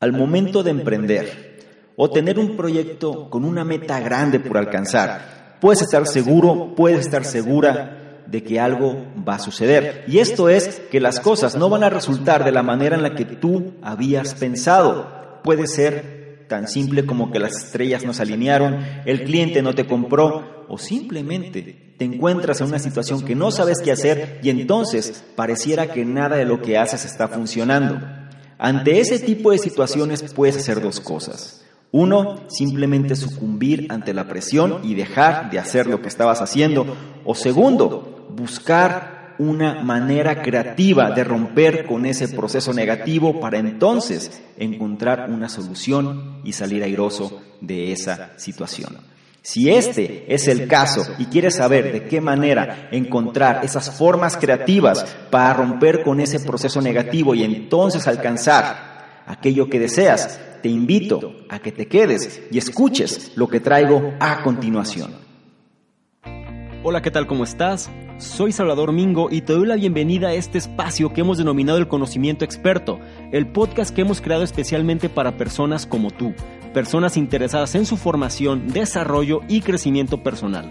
Al momento de emprender o tener un proyecto con una meta grande por alcanzar, puedes estar seguro, puedes estar segura de que algo va a suceder. Y esto es que las cosas no van a resultar de la manera en la que tú habías pensado. Puede ser tan simple como que las estrellas no se alinearon, el cliente no te compró o simplemente te encuentras en una situación que no sabes qué hacer y entonces pareciera que nada de lo que haces está funcionando. Ante ese tipo de situaciones puedes hacer dos cosas. Uno, simplemente sucumbir ante la presión y dejar de hacer lo que estabas haciendo. O segundo, buscar una manera creativa de romper con ese proceso negativo para entonces encontrar una solución y salir airoso de esa situación. Si este es el caso y quieres saber de qué manera encontrar esas formas creativas para romper con ese proceso negativo y entonces alcanzar aquello que deseas, te invito a que te quedes y escuches lo que traigo a continuación. Hola, ¿qué tal? ¿Cómo estás? Soy Salvador Mingo y te doy la bienvenida a este espacio que hemos denominado el conocimiento experto, el podcast que hemos creado especialmente para personas como tú personas interesadas en su formación, desarrollo y crecimiento personal.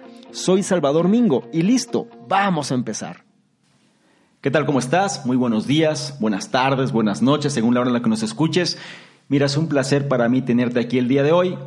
Soy Salvador Mingo y listo, vamos a empezar. ¿Qué tal? ¿Cómo estás? Muy buenos días, buenas tardes, buenas noches, según la hora en la que nos escuches. Mira, es un placer para mí tenerte aquí el día de hoy,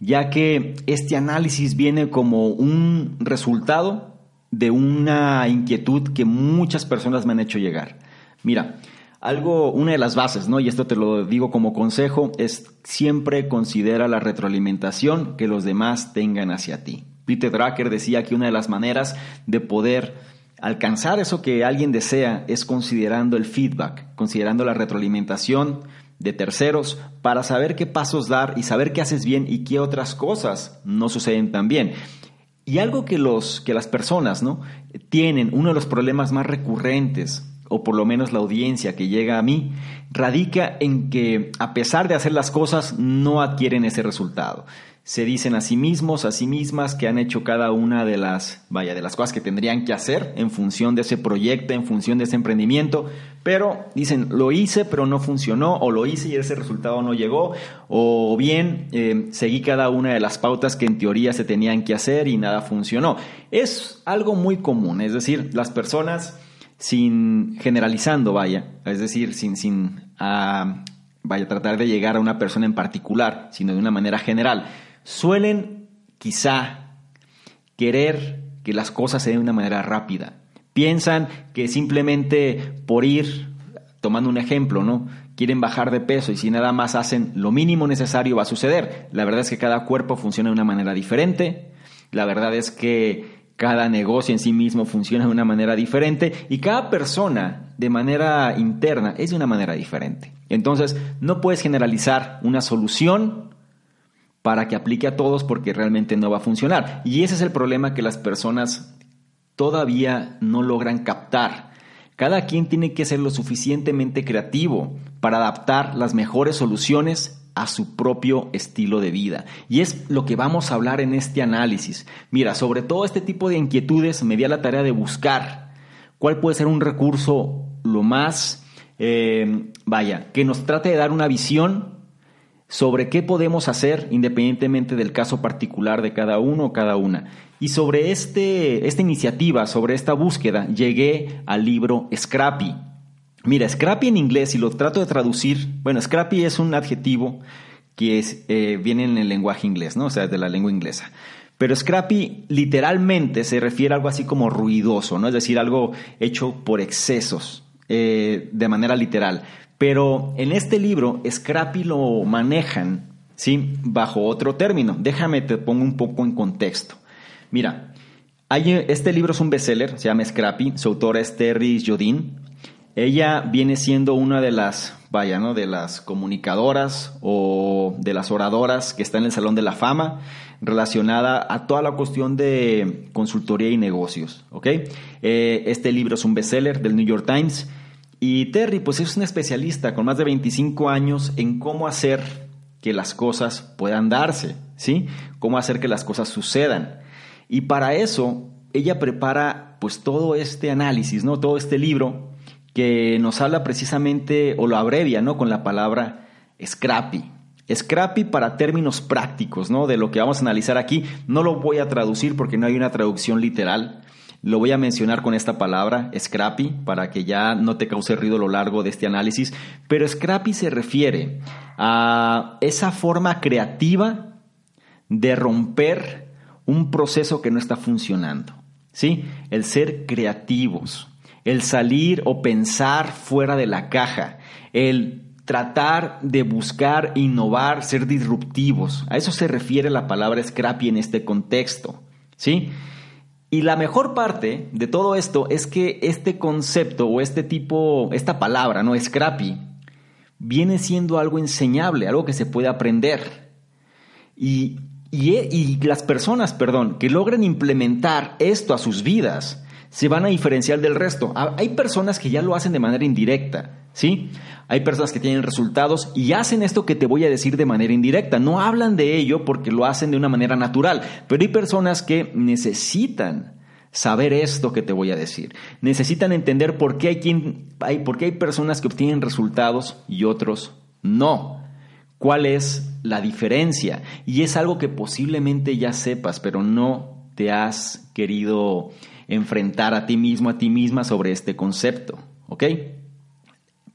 ya que este análisis viene como un resultado de una inquietud que muchas personas me han hecho llegar. Mira, algo, una de las bases, ¿no? Y esto te lo digo como consejo, es siempre considera la retroalimentación que los demás tengan hacia ti. Peter Drucker decía que una de las maneras de poder alcanzar eso que alguien desea es considerando el feedback, considerando la retroalimentación de terceros para saber qué pasos dar y saber qué haces bien y qué otras cosas no suceden tan bien. Y algo que, los, que las personas ¿no? tienen, uno de los problemas más recurrentes, o por lo menos la audiencia que llega a mí, radica en que a pesar de hacer las cosas no adquieren ese resultado se dicen a sí mismos, a sí mismas que han hecho cada una de las, vaya, de las cosas que tendrían que hacer en función de ese proyecto, en función de ese emprendimiento, pero dicen, lo hice pero no funcionó, o lo hice y ese resultado no llegó, o bien eh, seguí cada una de las pautas que en teoría se tenían que hacer y nada funcionó. Es algo muy común, es decir, las personas sin generalizando, vaya, es decir, sin, sin ah, vaya, tratar de llegar a una persona en particular, sino de una manera general suelen quizá querer que las cosas se den de una manera rápida. Piensan que simplemente por ir, tomando un ejemplo, ¿no? Quieren bajar de peso y si nada más hacen lo mínimo necesario va a suceder. La verdad es que cada cuerpo funciona de una manera diferente. La verdad es que cada negocio en sí mismo funciona de una manera diferente y cada persona de manera interna es de una manera diferente. Entonces, no puedes generalizar una solución para que aplique a todos porque realmente no va a funcionar. Y ese es el problema que las personas todavía no logran captar. Cada quien tiene que ser lo suficientemente creativo para adaptar las mejores soluciones a su propio estilo de vida. Y es lo que vamos a hablar en este análisis. Mira, sobre todo este tipo de inquietudes me di a la tarea de buscar cuál puede ser un recurso lo más, eh, vaya, que nos trate de dar una visión sobre qué podemos hacer independientemente del caso particular de cada uno o cada una. Y sobre este, esta iniciativa, sobre esta búsqueda, llegué al libro Scrappy. Mira, Scrappy en inglés, y lo trato de traducir, bueno, Scrappy es un adjetivo que eh, viene en el lenguaje inglés, ¿no? O sea, de la lengua inglesa. Pero Scrappy literalmente se refiere a algo así como ruidoso, ¿no? Es decir, algo hecho por excesos, eh, de manera literal. Pero en este libro, Scrappy lo manejan, ¿sí? Bajo otro término. Déjame te pongo un poco en contexto. Mira, este libro es un bestseller, se llama Scrappy, su autora es Terry Jodin. Ella viene siendo una de las, vaya, ¿no? De las comunicadoras o de las oradoras que está en el Salón de la Fama relacionada a toda la cuestión de consultoría y negocios, ¿ok? Eh, este libro es un bestseller del New York Times y Terry, pues es un especialista con más de 25 años en cómo hacer que las cosas puedan darse, ¿sí? Cómo hacer que las cosas sucedan. Y para eso, ella prepara pues todo este análisis, ¿no? Todo este libro que nos habla precisamente, o lo abrevia, ¿no? Con la palabra scrappy. Scrappy para términos prácticos, ¿no? De lo que vamos a analizar aquí. No lo voy a traducir porque no hay una traducción literal. Lo voy a mencionar con esta palabra, scrappy, para que ya no te cause ruido a lo largo de este análisis. Pero scrappy se refiere a esa forma creativa de romper un proceso que no está funcionando. ¿Sí? El ser creativos, el salir o pensar fuera de la caja, el tratar de buscar, innovar, ser disruptivos. A eso se refiere la palabra scrappy en este contexto. ¿Sí? Y la mejor parte de todo esto es que este concepto o este tipo, esta palabra, ¿no? Scrappy, viene siendo algo enseñable, algo que se puede aprender. Y, y, y, las personas, perdón, que logren implementar esto a sus vidas, se van a diferenciar del resto. Hay personas que ya lo hacen de manera indirecta, ¿sí? Hay personas que tienen resultados y hacen esto que te voy a decir de manera indirecta. No hablan de ello porque lo hacen de una manera natural, pero hay personas que necesitan saber esto que te voy a decir. Necesitan entender por qué hay, quien, hay, por qué hay personas que obtienen resultados y otros no. ¿Cuál es la diferencia? Y es algo que posiblemente ya sepas, pero no te has querido enfrentar a ti mismo, a ti misma sobre este concepto. ¿Ok?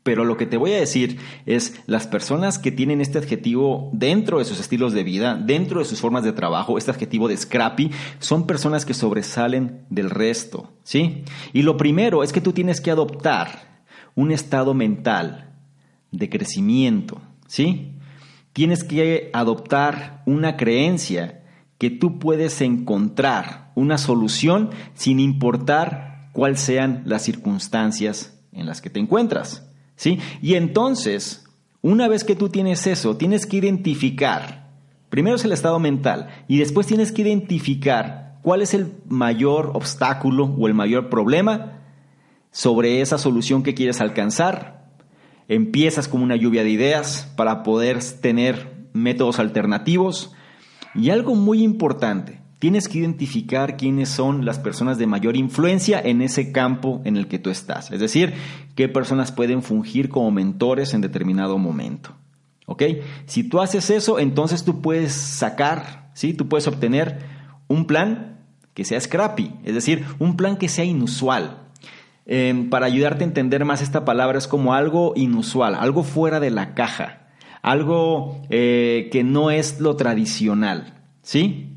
Pero lo que te voy a decir es las personas que tienen este adjetivo dentro de sus estilos de vida, dentro de sus formas de trabajo, este adjetivo de scrappy, son personas que sobresalen del resto, ¿sí? Y lo primero es que tú tienes que adoptar un estado mental de crecimiento, ¿sí? Tienes que adoptar una creencia que tú puedes encontrar una solución sin importar cuáles sean las circunstancias en las que te encuentras. ¿sí? Y entonces, una vez que tú tienes eso, tienes que identificar, primero es el estado mental, y después tienes que identificar cuál es el mayor obstáculo o el mayor problema sobre esa solución que quieres alcanzar. Empiezas con una lluvia de ideas para poder tener métodos alternativos. Y algo muy importante, tienes que identificar quiénes son las personas de mayor influencia en ese campo en el que tú estás. Es decir, qué personas pueden fungir como mentores en determinado momento. ¿Ok? Si tú haces eso, entonces tú puedes sacar, ¿sí? Tú puedes obtener un plan que sea scrappy, es decir, un plan que sea inusual. Em, para ayudarte a entender más esta palabra es como algo inusual, algo fuera de la caja, algo eh, que no es lo tradicional, ¿sí?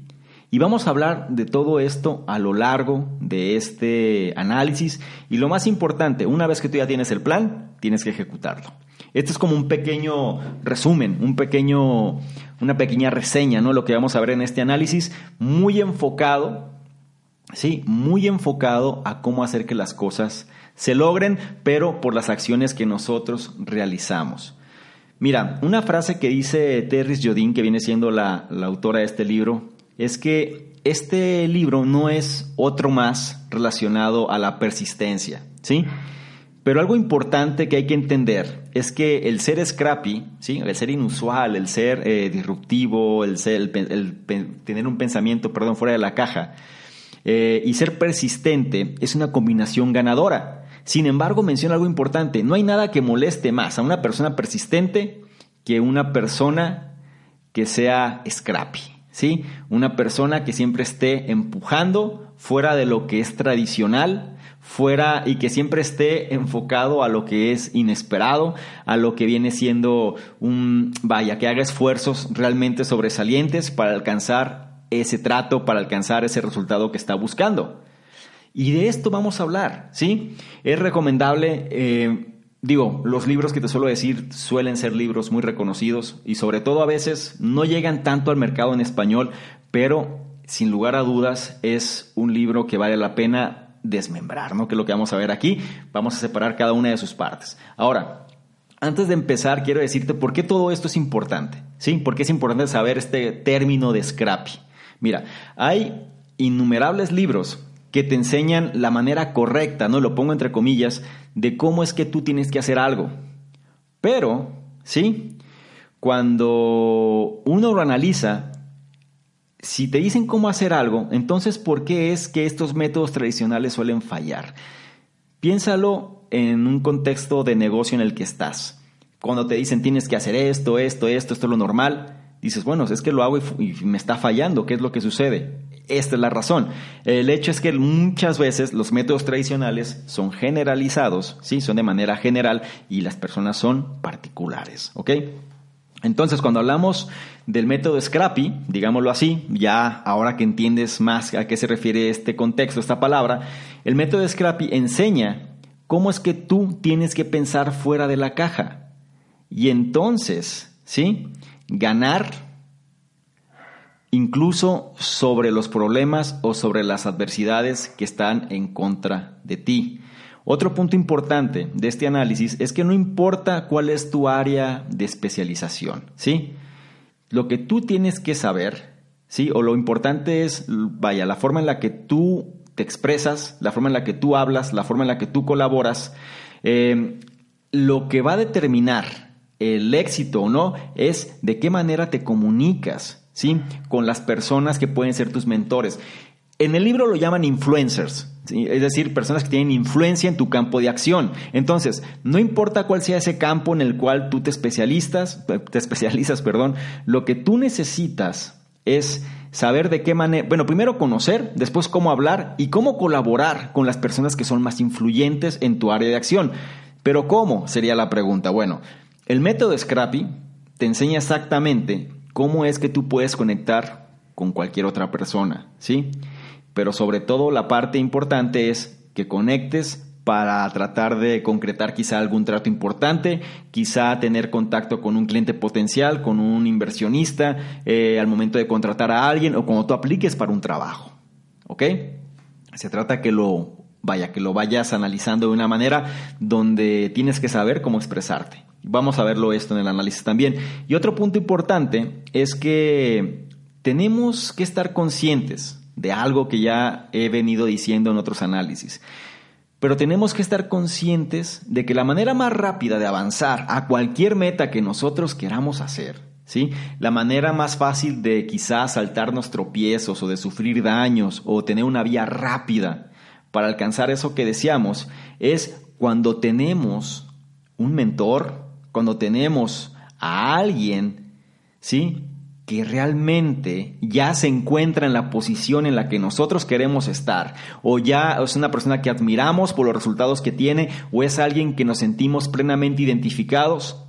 Y vamos a hablar de todo esto a lo largo de este análisis. Y lo más importante, una vez que tú ya tienes el plan, tienes que ejecutarlo. Esto es como un pequeño resumen, un pequeño, una pequeña reseña, ¿no? Lo que vamos a ver en este análisis, muy enfocado, sí, muy enfocado a cómo hacer que las cosas se logren, pero por las acciones que nosotros realizamos. Mira, una frase que dice Terry Jodin, que viene siendo la, autora de este libro, es que este libro no es otro más relacionado a la persistencia, ¿sí? Pero algo importante que hay que entender es que el ser scrappy, ¿sí? el ser inusual, el ser eh, disruptivo, el, ser, el, tener un pensamiento perdón, fuera de la caja eh, y ser persistente es una combinación ganadora. Sin embargo, menciona algo importante, no hay nada que moleste más a una persona persistente que una persona que sea scrappy. ¿sí? Una persona que siempre esté empujando fuera de lo que es tradicional, fuera y que siempre esté enfocado a lo que es inesperado, a lo que viene siendo un, vaya, que haga esfuerzos realmente sobresalientes para alcanzar ese trato, para alcanzar ese resultado que está buscando. Y de esto vamos a hablar, ¿sí? Es recomendable, eh, digo, los libros que te suelo decir suelen ser libros muy reconocidos y sobre todo a veces no llegan tanto al mercado en español, pero sin lugar a dudas es un libro que vale la pena desmembrar, ¿no? Que es lo que vamos a ver aquí. Vamos a separar cada una de sus partes. Ahora, antes de empezar, quiero decirte por qué todo esto es importante, ¿sí? ¿Por qué es importante saber este término de scrappy? Mira, hay innumerables libros que te enseñan la manera correcta, ¿no? Lo pongo entre comillas, de cómo es que tú tienes que hacer algo. Pero, ¿sí? Cuando uno lo analiza, si te dicen cómo hacer algo, entonces ¿por qué es que estos métodos tradicionales suelen fallar? Piénsalo en un contexto de negocio en el que estás. Cuando te dicen tienes que hacer esto, esto, esto, esto es lo normal, dices, bueno, es que lo hago y, me está fallando, ¿qué es lo que sucede? Esta es la razón. El hecho es que muchas veces los métodos tradicionales son generalizados, ¿sí? Son de manera general y las personas son particulares, ¿ok? Entonces, cuando hablamos del método Scrappy, digámoslo así, ya ahora que entiendes más a qué se refiere este contexto, esta palabra, el método Scrappy enseña cómo es que tú tienes que pensar fuera de la caja. Y entonces, ¿sí? Ganar incluso sobre los problemas o sobre las adversidades que están en contra de ti. Otro punto importante de este análisis es que no importa cuál es tu área de especialización, ¿sí? Lo que tú tienes que saber, ¿sí? O lo importante es, vaya, la forma en la que tú te expresas, la forma en la que tú hablas, la forma en la que tú colaboras, eh, lo que va a determinar el éxito o no es de qué manera te comunicas, ¿sí? Con las personas que pueden ser tus mentores. En el libro lo llaman influencers, es decir, personas que tienen influencia en tu campo de acción. Entonces, no importa cuál sea ese campo en el cual tú te especialistas, te especializas, perdón, lo que tú necesitas es saber de qué manera, bueno, primero conocer, después cómo hablar y cómo colaborar con las personas que son más influyentes en tu área de acción. Pero ¿cómo? Sería la pregunta. Bueno, el método Scrappy te enseña exactamente cómo es que tú puedes conectar con cualquier otra persona, ¿sí? pero sobre todo la parte importante es que conectes para tratar de concretar quizá algún trato importante, quizá tener contacto con un cliente potencial, con un inversionista, eh, al momento de contratar a alguien o cuando tú apliques para un trabajo. ¿Ok? Se trata que lo vaya, que lo vayas analizando de una manera donde tienes que saber cómo expresarte. Vamos a verlo esto en el análisis también. Y otro punto importante es que tenemos que estar conscientes de algo que ya he venido diciendo en otros análisis. Pero tenemos que estar conscientes de que la manera más rápida de avanzar a cualquier meta que nosotros queramos hacer, ¿sí? La manera más fácil de quizás saltarnos tropiezos o de sufrir daños o tener una vía rápida para alcanzar eso que deseamos es cuando tenemos un mentor, cuando tenemos a alguien, ¿sí? que realmente ya se encuentra en la posición en la que nosotros queremos estar, o ya es una persona que admiramos por los resultados que tiene, o es alguien que nos sentimos plenamente identificados,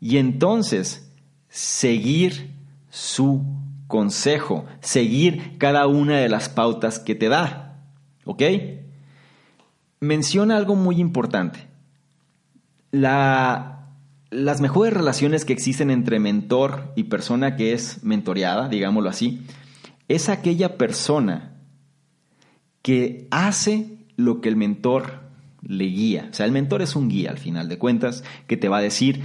y entonces seguir su consejo, seguir cada una de las pautas que te da. ¿Ok? Menciona algo muy importante. La las mejores relaciones que existen entre mentor y persona que es mentoreada, digámoslo así, es aquella persona que hace lo que el mentor le guía. O sea, el mentor es un guía al final de cuentas que te va a decir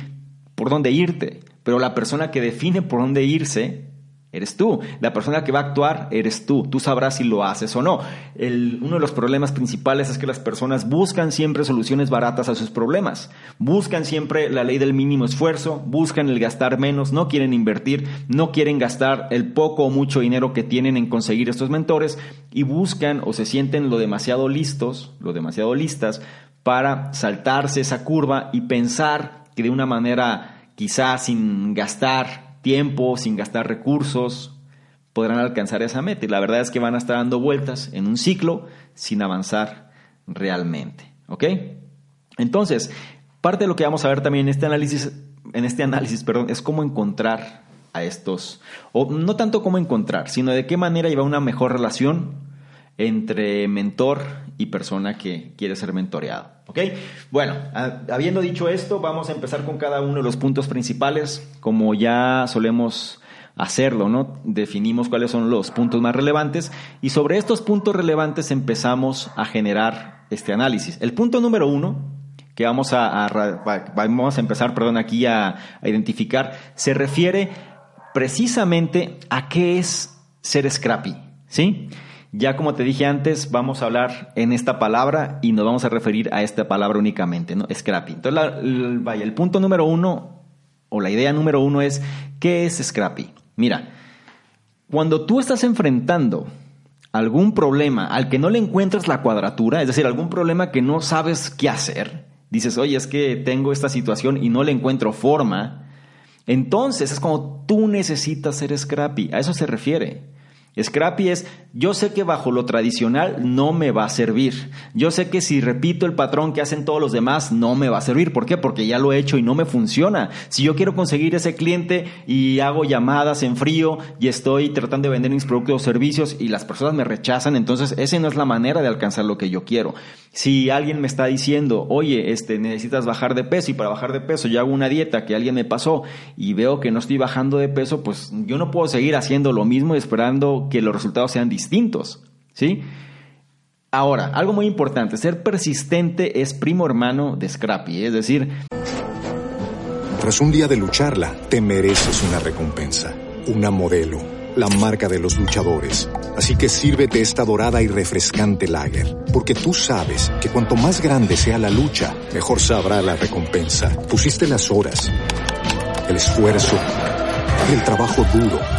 por dónde irte, pero la persona que define por dónde irse Eres tú. La persona que va a actuar eres tú. Tú sabrás si lo haces o no. uno de los problemas principales es que las personas buscan siempre soluciones baratas a sus problemas. Buscan siempre la ley del mínimo esfuerzo, buscan el gastar menos, no quieren invertir, no quieren gastar el poco o mucho dinero que tienen en conseguir estos mentores y buscan o se sienten lo demasiado listos, lo demasiado listas para saltarse esa curva y pensar que de una manera quizás sin gastar tiempo, sin gastar recursos, podrán alcanzar esa meta. Y la verdad es que van a estar dando vueltas en un ciclo sin avanzar realmente. ¿Ok? Entonces, parte de lo que vamos a ver también en este análisis, en este análisis, perdón, es cómo encontrar a estos, o no tanto cómo encontrar, sino de qué manera llevar una mejor relación entre mentor y persona que quiere ser mentoreado. ¿Ok? Bueno, habiendo dicho esto, vamos a empezar con cada uno de los puntos principales, como ya solemos hacerlo, ¿no? Definimos cuáles son los puntos más relevantes y sobre estos puntos relevantes empezamos a generar este análisis. El punto número uno que vamos a, vamos a empezar, perdón, aquí a, a identificar, se refiere precisamente a qué es ser scrappy, ¿sí? Ya como te dije antes, vamos a hablar en esta palabra y nos vamos a referir a esta palabra únicamente, ¿no? Scrappy. Entonces, el, vaya, el punto número uno o la idea número uno es, ¿qué es Scrappy? Mira, cuando tú estás enfrentando algún problema al que no le encuentras la cuadratura, es decir, algún problema que no sabes qué hacer, dices, oye, es que tengo esta situación y no le encuentro forma, entonces es como tú necesitas ser Scrappy, a eso se refiere. Scrappy es, yo sé que bajo lo tradicional no me va a servir. Yo sé que si repito el patrón que hacen todos los demás no me va a servir. ¿Por qué? Porque ya lo he hecho y no me funciona. Si yo quiero conseguir ese cliente y hago llamadas en frío y estoy tratando de vender mis productos o servicios y las personas me rechazan, entonces esa no es la manera de alcanzar lo que yo quiero. Si alguien me está diciendo, oye, este, necesitas bajar de peso y para bajar de peso yo hago una dieta que alguien me pasó y veo que no estoy bajando de peso, pues yo no puedo seguir haciendo lo mismo esperando que los resultados sean distintos, ¿sí? Ahora, algo muy importante, ser persistente es primo hermano de Scrappy, es decir... Tras un día de lucharla, te mereces una recompensa, una modelo, la marca de los luchadores. Así que sírvete esta dorada y refrescante lager, porque tú sabes que cuanto más grande sea la lucha, mejor sabrá la recompensa. Pusiste las horas, el esfuerzo, el trabajo duro.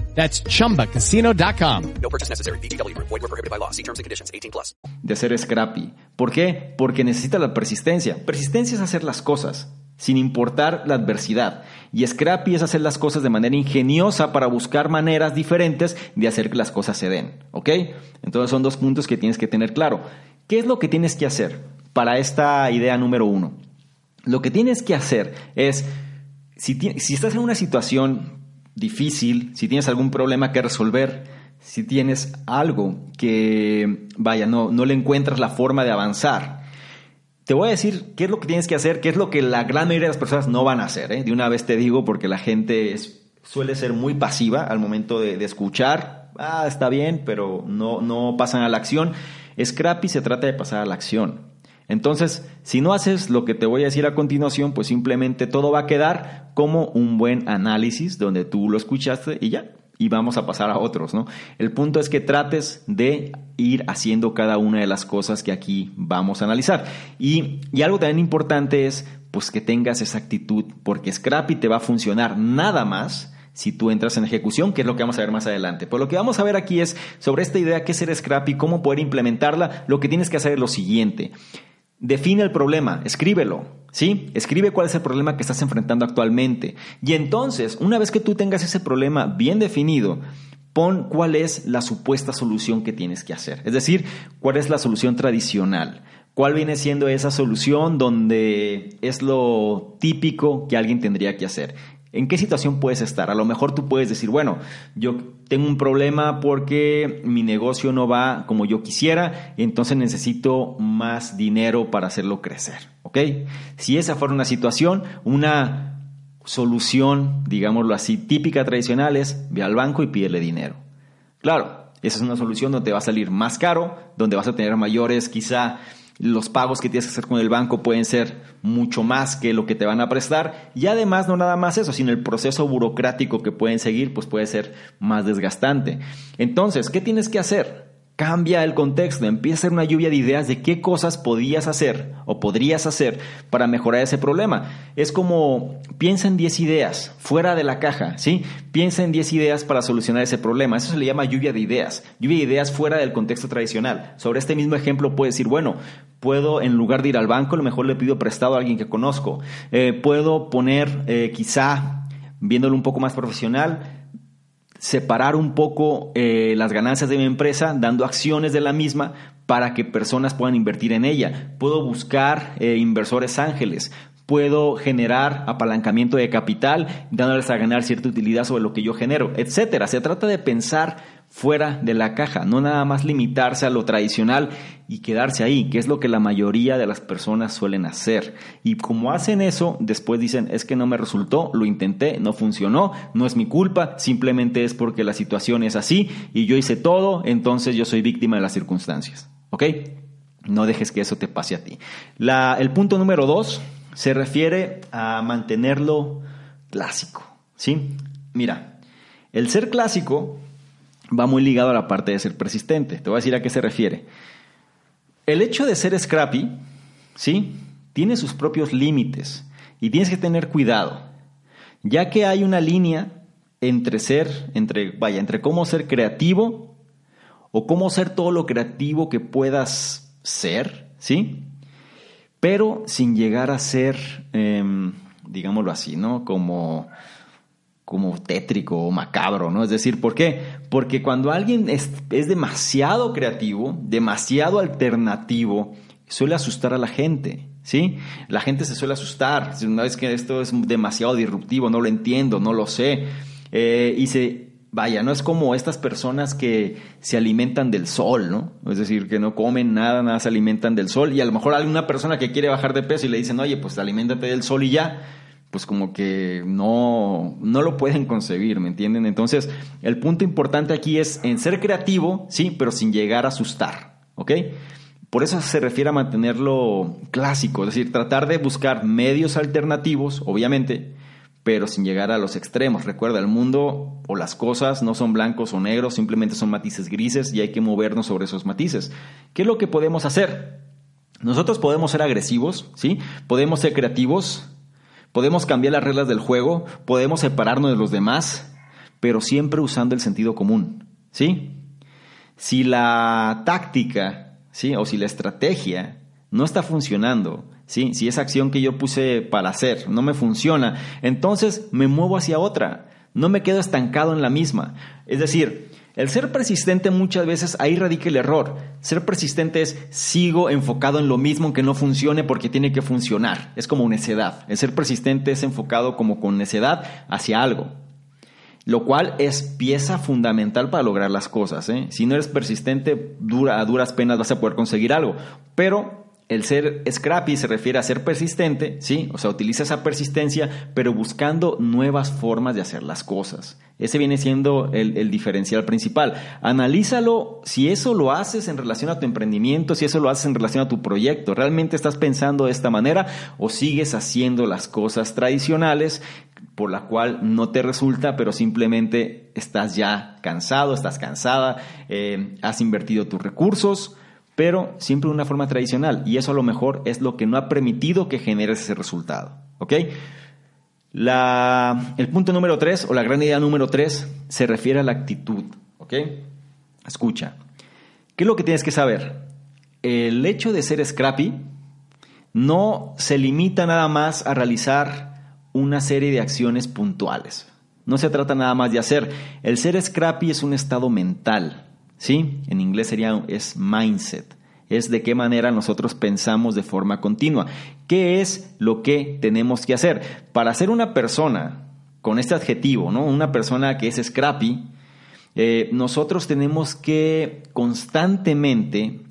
That's ChumbaCasino.com. No purchase necessary. BGW. Void were prohibited by law. See terms and conditions. 18 plus. De ser scrappy. ¿Por qué? Porque necesita la persistencia. Persistencia es hacer las cosas sin importar la adversidad. Y scrappy es hacer las cosas de manera ingeniosa para buscar maneras diferentes de hacer que las cosas se den. ¿Ok? Entonces son dos puntos que tienes que tener claro. ¿Qué es lo que tienes que hacer para esta idea número uno? Lo que tienes que hacer es si, estás en una situación difícil, si tienes algún problema que resolver, si tienes algo que, vaya, no, no le encuentras la forma de avanzar, te voy a decir qué es lo que tienes que hacer, qué es lo que la gran mayoría de las personas no van a hacer. ¿eh? De una vez te digo, porque la gente suele ser muy pasiva al momento de, de, escuchar. Ah, está bien, pero no, no pasan a la acción. Scrappy se trata de pasar a la acción. Entonces, si no haces lo que te voy a decir a continuación, pues simplemente todo va a quedar como un buen análisis donde tú lo escuchaste y ya, y vamos a pasar a otros, ¿no? El punto es que trates de ir haciendo cada una de las cosas que aquí vamos a analizar. Y, y algo también importante es, pues que tengas esa actitud, porque Scrappy te va a funcionar nada más si tú entras en ejecución, que es lo que vamos a ver más adelante. Pues lo que vamos a ver aquí es sobre esta idea, qué es ser Scrappy, cómo poder implementarla, lo que tienes que hacer es lo siguiente. Define el problema, escríbelo, ¿sí? Escribe cuál es el problema que estás enfrentando actualmente. Y entonces, una vez que tú tengas ese problema bien definido, pon cuál es la supuesta solución que tienes que hacer. Es decir, cuál es la solución tradicional. ¿Cuál viene siendo esa solución donde es lo típico que alguien tendría que hacer? ¿En qué situación puedes estar? A lo mejor tú puedes decir, bueno, yo tengo un problema porque mi negocio no va como yo quisiera, entonces necesito más dinero para hacerlo crecer. ¿Ok? Si esa fuera una situación, una solución, digámoslo así, típica tradicional es ve al banco y pídele dinero. Claro, esa es una solución donde va a salir más caro, donde vas a tener mayores quizá los pagos que tienes que hacer con el banco pueden ser mucho más que lo que te van a prestar y además no nada más eso, sino el proceso burocrático que pueden seguir pues puede ser más desgastante. Entonces, ¿qué tienes que hacer? Cambia el contexto, empieza a hacer una lluvia de ideas de qué cosas podías hacer o podrías hacer para mejorar ese problema. Es como piensa en 10 ideas fuera de la caja, ¿sí? Piensa en 10 ideas para solucionar ese problema. Eso se le llama lluvia de ideas, lluvia de ideas fuera del contexto tradicional. Sobre este mismo ejemplo puedes decir, bueno, puedo en lugar de ir al banco, a lo mejor le pido prestado a alguien que conozco. Eh, puedo poner eh, quizá, viéndolo un poco más profesional, separar un poco eh, las ganancias de mi empresa dando acciones de la misma para que personas puedan invertir en ella. Puedo buscar eh, inversores ángeles, puedo generar apalancamiento de capital dándoles a ganar cierta utilidad sobre lo que yo genero, etcétera. Se trata de pensar fuera de la caja, no nada más limitarse a lo tradicional y quedarse ahí, que es lo que la mayoría de las personas suelen hacer. Y como hacen eso, después dicen, es que no me resultó, lo intenté, no funcionó, no es mi culpa, simplemente es porque la situación es así y yo hice todo, entonces yo soy víctima de las circunstancias. ¿Ok? No dejes que eso te pase a ti. el punto número dos se refiere a mantenerlo clásico. ¿Sí? Mira, el ser clásico va muy ligado a la parte de ser persistente. Te voy a decir a qué se refiere. El hecho de ser scrappy, ¿sí? Tiene sus propios límites y tienes que tener cuidado, ya que hay una línea entre ser, entre, vaya, entre cómo ser creativo o cómo ser todo lo creativo que puedas ser, ¿sí? Pero sin llegar a ser, em, digámoslo así, ¿no? Como como tétrico o macabro, ¿no? Es decir, ¿por qué? Porque cuando alguien es, demasiado creativo, demasiado alternativo, suele asustar a la gente, ¿sí? La gente se suele asustar, una vez que esto es demasiado disruptivo, no lo entiendo, no lo sé, eh, y se, vaya, no es como estas personas que se alimentan del sol, ¿no? Es decir, que no comen nada, nada se alimentan del sol, y a lo mejor hay una persona que quiere bajar de peso y le dicen, oye, pues aliméntate del sol y ya, pues como que no, no lo pueden concebir, ¿me entienden? Entonces, el punto importante aquí es en ser creativo, sí, pero sin llegar a asustar, ¿ok? Por eso se refiere a mantenerlo clásico, es decir, tratar de buscar medios alternativos, obviamente, pero sin llegar a los extremos. Recuerda, el mundo o las cosas no son blancos o negros, simplemente son matices grises y hay que movernos sobre esos matices. ¿Qué es lo que podemos hacer? Nosotros podemos ser agresivos, ¿sí? Podemos ser creativos, Podemos cambiar las reglas del juego, podemos separarnos de los demás, pero siempre usando el sentido común, ¿sí? Si la táctica, ¿sí? O si la estrategia no está funcionando, ¿sí? Si esa acción que yo puse para hacer no me funciona, entonces me muevo hacia otra, no me quedo estancado en la misma. Es decir, el ser persistente muchas veces ahí radica el error. Ser persistente es sigo enfocado en lo mismo aunque no funcione porque tiene que funcionar. Es como necedad. El ser persistente es enfocado como con necedad hacia algo. Lo cual es pieza fundamental para lograr las cosas. ¿eh? Si no eres persistente, dura, a duras penas vas a poder conseguir algo. Pero el ser scrappy se refiere a ser persistente, ¿sí? O sea, utiliza esa persistencia, pero buscando nuevas formas de hacer las cosas. Ese viene siendo el, diferencial principal. Analízalo si eso lo haces en relación a tu emprendimiento, si eso lo haces en relación a tu proyecto. ¿Realmente estás pensando de esta manera o sigues haciendo las cosas tradicionales por la cual no te resulta, pero simplemente estás ya cansado, estás cansada, eh, has invertido tus recursos? Pero siempre de una forma tradicional. Y eso a lo mejor es lo que no ha permitido que generes ese resultado. ¿Ok? el punto número tres, o la gran idea número tres, se refiere a la actitud. ¿Ok? Escucha. ¿Qué es lo que tienes que saber? El hecho de ser scrappy no se limita nada más a realizar una serie de acciones puntuales. No se trata nada más de hacer. El ser scrappy es un estado mental. ¿Sí? En inglés sería es mindset. es de qué manera nosotros pensamos de forma continua. ¿Qué es lo que tenemos que hacer? Para ser una persona con este adjetivo, ¿no? Una persona que es scrappy, eh, nosotros tenemos que constantemente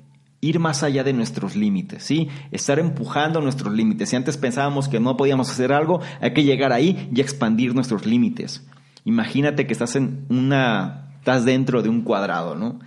ir más allá de nuestros límites, ¿sí? Estar empujando nuestros límites. Si antes pensábamos que no podíamos hacer algo, hay que llegar ahí y expandir nuestros límites. Imagínate que estás en una estás dentro de un cuadrado, ¿no?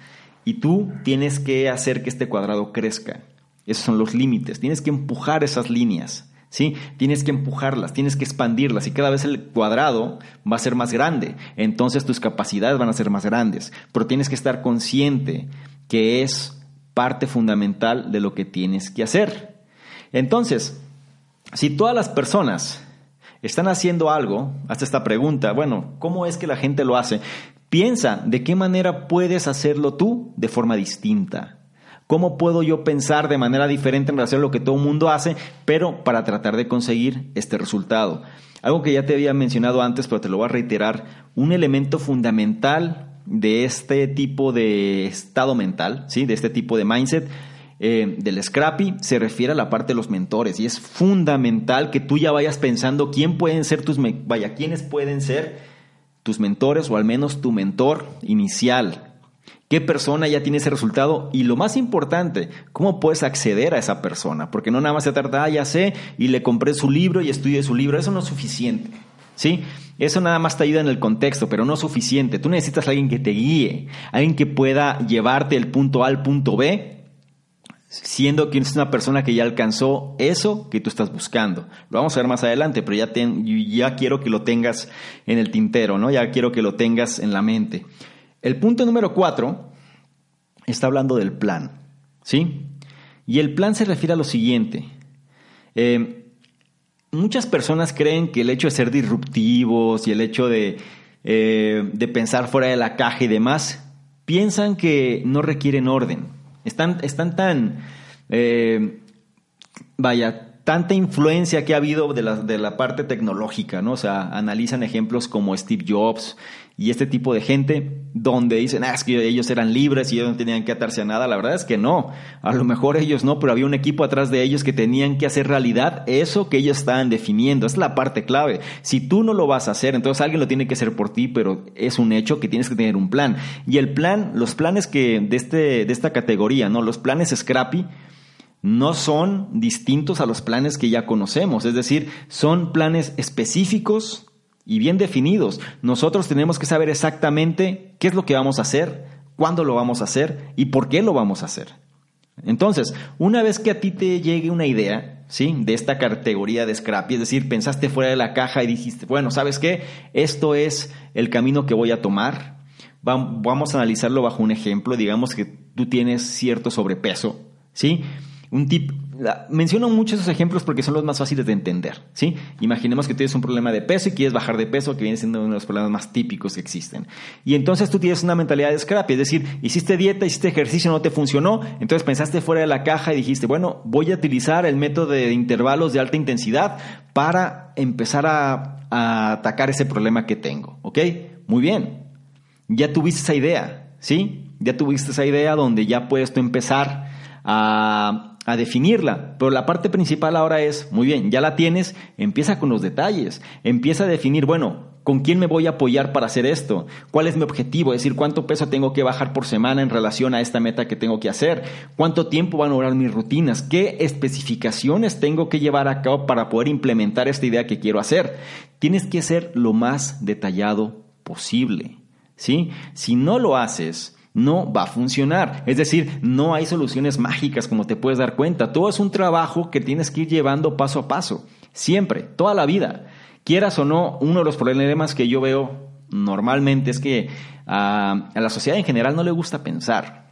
Y tú tienes que hacer que este cuadrado crezca. Esos son los límites. Tienes que empujar esas líneas. ¿Sí? Tienes que empujarlas, tienes que expandirlas y cada vez el cuadrado va a ser más grande. Entonces tus capacidades van a ser más grandes. Pero tienes que estar consciente que es parte fundamental de lo que tienes que hacer. Entonces, si todas las personas están haciendo algo, hasta esta pregunta, bueno, ¿cómo es que la gente lo hace? Piensa de qué manera puedes hacerlo tú de forma distinta. ¿Cómo puedo yo pensar de manera diferente en relación a lo que todo el mundo hace, pero para tratar de conseguir este resultado? Algo que ya te había mencionado antes, pero te lo voy a reiterar, un elemento fundamental de este tipo de estado mental, ¿sí? de este tipo de mindset, eh, del Scrappy se refiere a la parte de los mentores y es fundamental que tú ya vayas pensando quién pueden ser tus, vaya, quiénes pueden ser tus mentores o al menos tu mentor inicial. ¿Qué persona ya tiene ese resultado? Y lo más importante, ¿cómo puedes acceder a esa persona? Porque no nada más se trata, ah, ya sé, y le compré su libro y estudié su libro. Eso no es suficiente. ¿Sí? Eso nada más te ayuda en el contexto, pero no es suficiente. Tú necesitas a alguien que te guíe, alguien que pueda llevarte del punto A al punto B siendo que es una persona que ya alcanzó eso que tú estás buscando. Lo vamos a ver más adelante, pero ya, ya quiero que lo tengas en el tintero, ¿no? Ya quiero que lo tengas en la mente. El punto número cuatro está hablando del plan, ¿sí? Y el plan se refiere a lo siguiente. Eh, muchas personas creen que el hecho de ser disruptivos y el hecho de, eh, de pensar fuera de la caja y demás, piensan que no requieren orden. Están, están tan, eh, vaya, tanta influencia que ha habido de la, de la parte tecnológica, ¿no? O sea, analizan ejemplos como Steve Jobs y este tipo de gente donde dicen, ah, es que ellos eran libres y ellos no tenían que atarse a nada. La verdad es que no. A lo mejor ellos no, pero había un equipo atrás de ellos que tenían que hacer realidad eso que ellos estaban definiendo. Es la parte clave. Si tú no lo vas a hacer, entonces alguien lo tiene que hacer por ti, pero es un hecho que tienes que tener un plan. Y el plan, los planes que de, este, de esta categoría, ¿no? Los planes Scrappy, no son distintos a los planes que ya conocemos, es decir, son planes específicos y bien definidos. Nosotros tenemos que saber exactamente qué es lo que vamos a hacer, cuándo lo vamos a hacer y por qué lo vamos a hacer. Entonces, una vez que a ti te llegue una idea, ¿sí? De esta categoría de Scrappy, es decir, pensaste fuera de la caja y dijiste, bueno, ¿sabes qué? Esto es el camino que voy a tomar. Vamos a analizarlo bajo un ejemplo. Digamos que tú tienes cierto sobrepeso, ¿sí? Un tip, menciono muchos esos ejemplos porque son los más fáciles de entender, ¿sí? Imaginemos que tienes un problema de peso y quieres bajar de peso, que viene siendo uno de los problemas más típicos que existen. Y entonces tú tienes una mentalidad de scrap, es decir, hiciste dieta, hiciste ejercicio, no te funcionó, entonces pensaste fuera de la caja y dijiste, bueno, voy a utilizar el método de intervalos de alta intensidad para empezar a, a atacar ese problema que tengo, ¿ok? Muy bien, ya tuviste esa idea, ¿sí? Ya tuviste esa idea donde ya puedes tú empezar a a definirla. Pero la parte principal ahora es, muy bien, ya la tienes, empieza con los detalles, empieza a definir, bueno, ¿con quién me voy a apoyar para hacer esto? ¿Cuál es mi objetivo? Es decir, ¿cuánto peso tengo que bajar por semana en relación a esta meta que tengo que hacer? ¿Cuánto tiempo van a durar mis rutinas? ¿Qué especificaciones tengo que llevar a cabo para poder implementar esta idea que quiero hacer? Tienes que ser lo más detallado posible. ¿Sí? Si no lo haces, no va a funcionar. Es decir, no hay soluciones mágicas como te puedes dar cuenta. Todo es un trabajo que tienes que ir llevando paso a paso. Siempre, toda la vida. Quieras o no, uno de los problemas que yo veo normalmente es que a, la sociedad en general no le gusta pensar.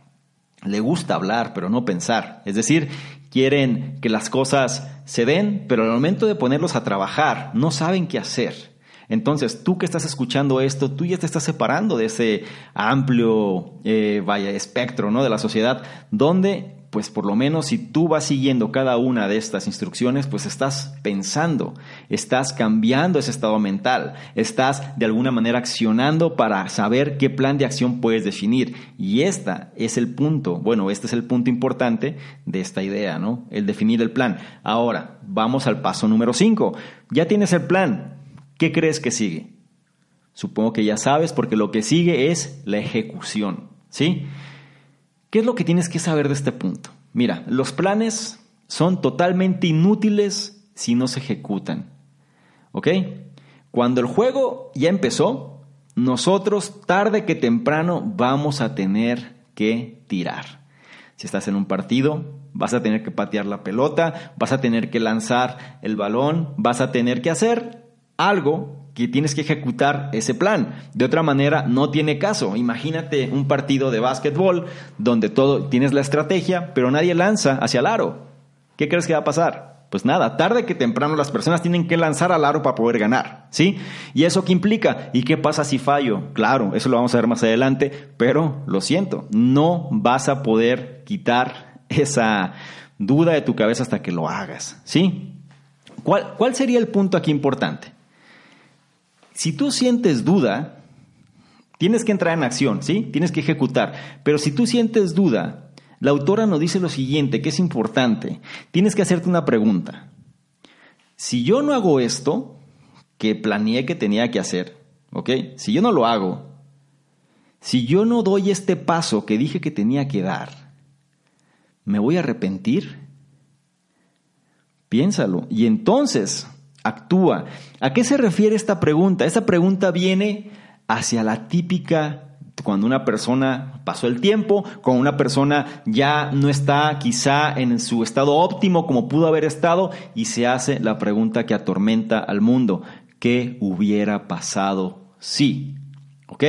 Le gusta hablar, pero no pensar. Es decir, quieren que las cosas se den, pero al momento de ponerlos a trabajar, no saben qué hacer. Entonces, tú que estás escuchando esto, tú ya te estás separando de ese amplio, eh, vaya, espectro ¿no? de la sociedad, donde pues por lo menos si tú vas siguiendo cada una de estas instrucciones, pues estás pensando, estás cambiando ese estado mental, estás de alguna manera accionando para saber qué plan de acción puedes definir. Y este es el punto, bueno, este es el punto importante de esta idea, ¿no? El definir el plan. Ahora, vamos al paso número 5. Ya tienes el plan. ¿Qué crees que sigue? Supongo que ya sabes porque lo que sigue es la ejecución, ¿sí? ¿Qué es lo que tienes que saber de este punto? Mira, los planes son totalmente inútiles si no se ejecutan. ¿Ok? Cuando el juego ya empezó, nosotros tarde que temprano vamos a tener que tirar. Si estás en un partido, vas a tener que patear la pelota, vas a tener que lanzar el balón, vas a tener que hacer algo que tienes que ejecutar ese plan. De otra manera, no tiene caso. Imagínate un partido de básquetbol donde todo tienes la estrategia, pero nadie lanza hacia el aro. ¿Qué crees que va a pasar? Pues nada, tarde que temprano las personas tienen que lanzar al aro para poder ganar, ¿sí? ¿Y eso qué implica? ¿Y qué pasa si fallo? Claro, eso lo vamos a ver más adelante, pero lo siento, no vas a poder quitar esa duda de tu cabeza hasta que lo hagas, ¿sí? ¿Cuál, cuál sería el punto aquí importante? Si tú sientes duda, tienes que entrar en acción, ¿sí? Tienes que ejecutar. Pero si tú sientes duda, la autora nos dice lo siguiente, que es importante. Tienes que hacerte una pregunta. Si yo no hago esto, que planeé que tenía que hacer, ¿ok? Si yo no lo hago, si yo no doy este paso que dije que tenía que dar, ¿me voy a arrepentir? Piénsalo. Y entonces actúa. ¿A qué se refiere esta pregunta? Esta pregunta viene hacia la típica cuando una persona pasó el tiempo, cuando una persona ya no está quizá en su estado óptimo como pudo haber estado y se hace la pregunta que atormenta al mundo. ¿Qué hubiera pasado si? ¿Ok?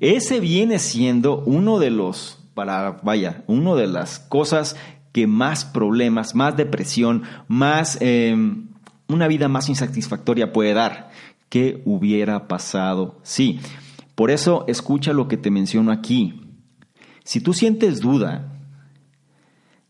Ese viene siendo uno de los, para, vaya, uno de las cosas que más problemas, más depresión, más... Em, una vida más insatisfactoria puede dar. ¿Qué hubiera pasado si? Por eso escucha lo que te menciono aquí. Si tú sientes duda,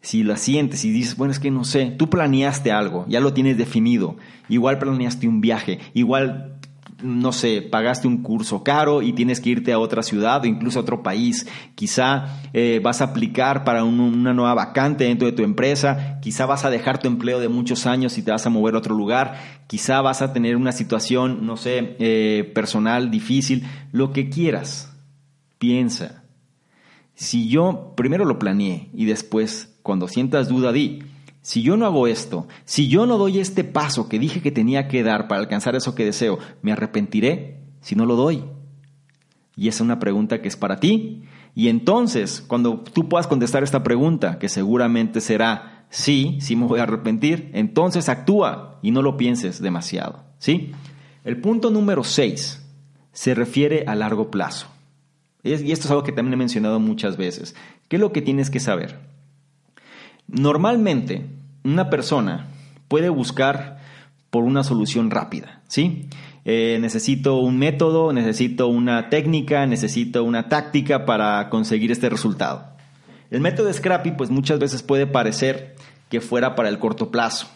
si la sientes y dices, bueno, es que no sé, tú planeaste algo, ya lo tienes definido, igual planeaste un viaje, igual no sé, pagaste un curso caro y tienes que irte a otra ciudad o incluso a otro país. Quizá eh, vas a aplicar para una nueva vacante dentro de tu empresa. Quizá vas a dejar tu empleo de muchos años y te vas a mover a otro lugar. Quizá vas a tener una situación, no sé, eh, personal difícil. Lo que quieras. Piensa. Si yo primero lo planeé y después, cuando sientas duda, di, si yo no hago esto, si yo no doy este paso que dije que tenía que dar para alcanzar eso que deseo, ¿me arrepentiré si no lo doy? Y esa es una pregunta que es para ti. Y entonces, cuando tú puedas contestar esta pregunta, que seguramente será sí, sí me voy a arrepentir, entonces actúa y no lo pienses demasiado. ¿sí? El punto número 6 se refiere a largo plazo. Y esto es algo que también he mencionado muchas veces. ¿Qué es lo que tienes que saber? Normalmente, una persona puede buscar por una solución rápida, ¿sí? Eh, necesito un método, necesito una técnica, necesito una táctica para conseguir este resultado. El método Scrappy, pues muchas veces puede parecer que fuera para el corto plazo,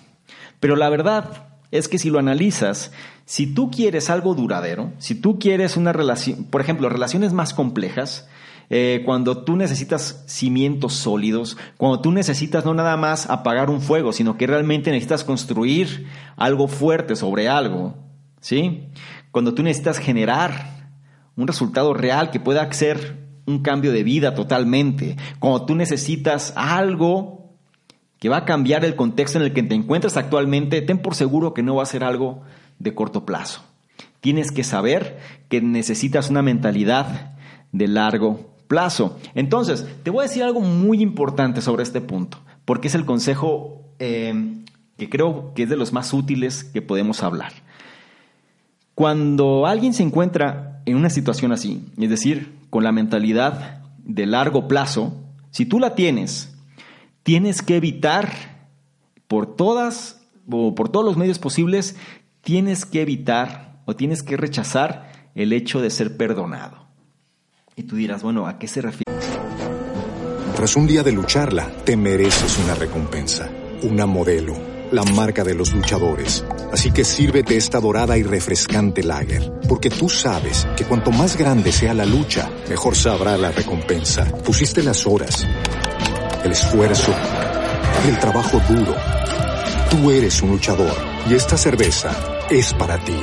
pero la verdad es que si lo analizas, si tú quieres algo duradero, si tú quieres una relación, por ejemplo, relaciones más complejas, eh, cuando tú necesitas cimientos sólidos, cuando tú necesitas no nada más apagar un fuego, sino que realmente necesitas construir algo fuerte sobre algo, ¿sí? Cuando tú necesitas generar un resultado real que pueda ser un cambio de vida totalmente, cuando tú necesitas algo que va a cambiar el contexto en el que te encuentras actualmente, ten por seguro que no va a ser algo de corto plazo. Tienes que saber que necesitas una mentalidad de largo plazo. Entonces, te voy a decir algo muy importante sobre este punto, porque es el consejo eh, que creo que es de los más útiles que podemos hablar. Cuando alguien se encuentra en una situación así, es decir, con la mentalidad de largo plazo, si tú la tienes, tienes que evitar por todas o por todos los medios posibles, tienes que evitar o tienes que rechazar el hecho de ser perdonado. Y tú dirás, bueno, ¿a qué se refiere? Tras un día de lucharla, te mereces una recompensa, una modelo, la marca de los luchadores. Así que sírvete esta dorada y refrescante lager, porque tú sabes que cuanto más grande sea la lucha, mejor sabrá la recompensa. Pusiste las horas, el esfuerzo, el trabajo duro. Tú eres un luchador y esta cerveza es para ti.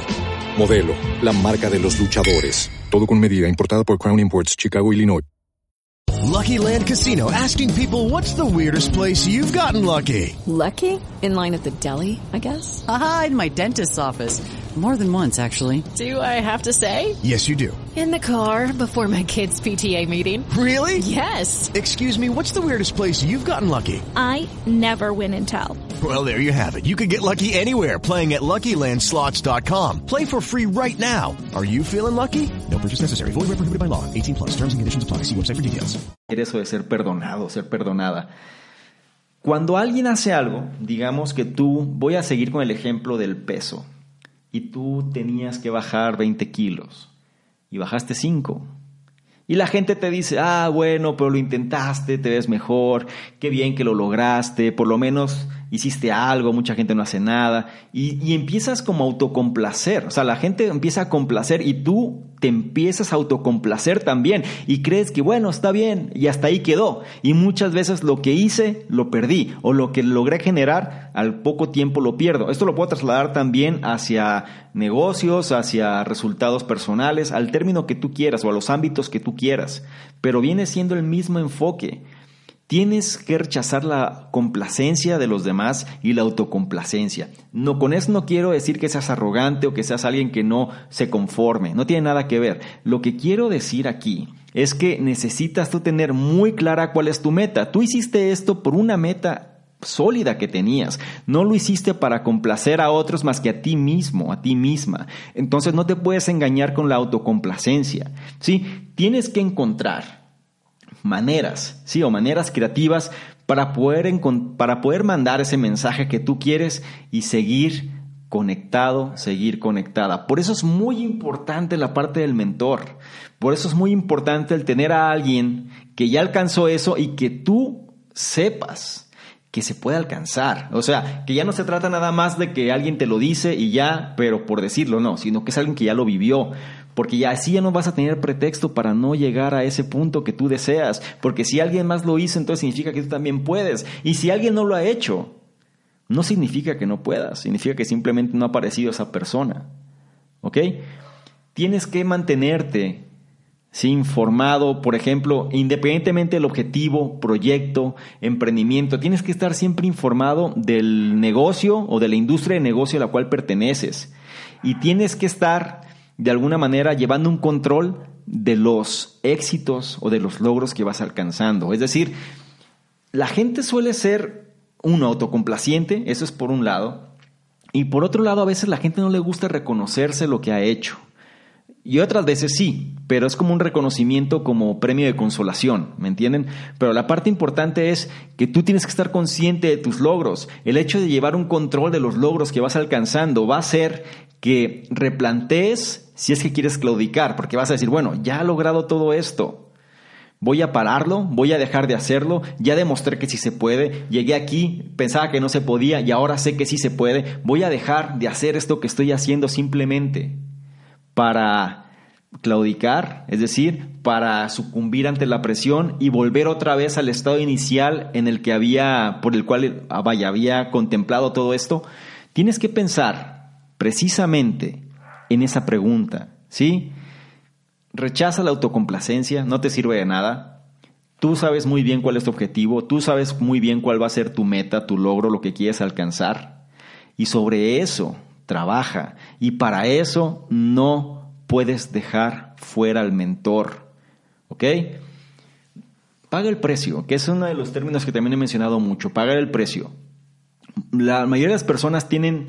Modelo, la marca de los luchadores. Todo con medida, importada por Crown Imports, Chicago, Illinois. Lucky Land Casino asking people what's the weirdest place you've gotten lucky? Lucky? In line at the deli, I guess? Aha, in my dentist's office. More than once, actually. Do I have to say? Yes, you do. In the car before my kids' PTA meeting. Really? Yes. Excuse me, what's the weirdest place you've gotten lucky? I never win and tell. Well, there you have it. You can get lucky anywhere playing at LuckyLandSlots.com. Play for free right now. Are you feeling lucky? No purchase necessary. Void where prohibited by law. 18 plus. Terms and conditions apply. See website for details. Eso de ser perdonado, ser perdonada. Cuando alguien hace algo, digamos que tú, voy a seguir con el ejemplo del peso, y tú tenías que bajar 20 kilos y bajaste 5. Y la gente te dice, ah, bueno, pero lo intentaste, te ves mejor, qué bien que lo lograste, por lo menos hiciste algo, mucha gente no hace nada, y, y, empiezas como a autocomplacer, o sea, la gente empieza a complacer y tú te empiezas a autocomplacer también y crees que bueno, está bien y hasta ahí quedó. Y muchas veces lo que hice lo perdí o lo que logré generar al poco tiempo lo pierdo. Esto lo puedo trasladar también hacia negocios, hacia resultados personales, al término que tú quieras o a los ámbitos que tú quieras, pero viene siendo el mismo enfoque. Tienes que rechazar la complacencia de los demás y la autocomplacencia. No, con eso no quiero decir que seas arrogante o que seas alguien que no se conforme. No tiene nada que ver. Lo que quiero decir aquí es que necesitas tú tener muy clara cuál es tu meta. Tú hiciste esto por una meta sólida que tenías. No lo hiciste para complacer a otros más que a ti mismo, a ti misma. Entonces no te puedes engañar con la autocomplacencia. ¿sí? Tienes que encontrar maneras, sí, o maneras creativas para poder, para poder mandar ese mensaje que tú quieres y seguir conectado, seguir conectada. Por eso es muy importante la parte del mentor. Por eso es muy importante el tener a alguien que ya alcanzó eso y que tú sepas que se puede alcanzar. O sea, que ya no se trata nada más de que alguien te lo dice y ya, pero por decirlo no, sino que es alguien que ya lo vivió porque ya así ya no vas a tener pretexto para no llegar a ese punto que tú deseas, porque si alguien más lo hizo, entonces significa que tú también puedes, y si alguien no lo ha hecho, no significa que no puedas, significa que simplemente no ha aparecido esa persona, ¿ok? Tienes que mantenerte informado, por ejemplo, independientemente del objetivo, proyecto, emprendimiento, tienes que estar siempre informado del negocio o de la industria de negocio a la cual perteneces. Y tienes que estar de alguna manera llevando un control de los éxitos o de los logros que vas alcanzando. Es decir, la gente suele ser un autocomplaciente, eso es por un lado, y por otro lado a veces la gente no le gusta reconocerse lo que ha hecho. Y otras veces sí, pero es como un reconocimiento como premio de consolación, ¿me entienden? Pero la parte importante es que tú tienes que estar consciente de tus logros. El hecho de llevar un control de los logros que vas alcanzando va a hacer que replantees si es que quieres claudicar, porque vas a decir, bueno, ya he logrado todo esto, voy a pararlo, voy a dejar de hacerlo, ya demostré que sí se puede, llegué aquí, pensaba que no se podía y ahora sé que sí se puede, voy a dejar de hacer esto que estoy haciendo simplemente para claudicar, es decir, para sucumbir ante la presión y volver otra vez al estado inicial en el que había, por el cual vaya, había contemplado todo esto, tienes que pensar precisamente en esa pregunta, ¿sí? Rechaza la autocomplacencia, no te sirve de nada. Tú sabes muy bien cuál es tu objetivo, tú sabes muy bien cuál va a ser tu meta, tu logro, lo que quieres alcanzar. Y sobre eso trabaja. Y para eso no puedes dejar fuera al mentor. ¿Ok? Paga el precio, que es uno de los términos que también he mencionado mucho. Pagar el precio. La mayoría de las personas tienen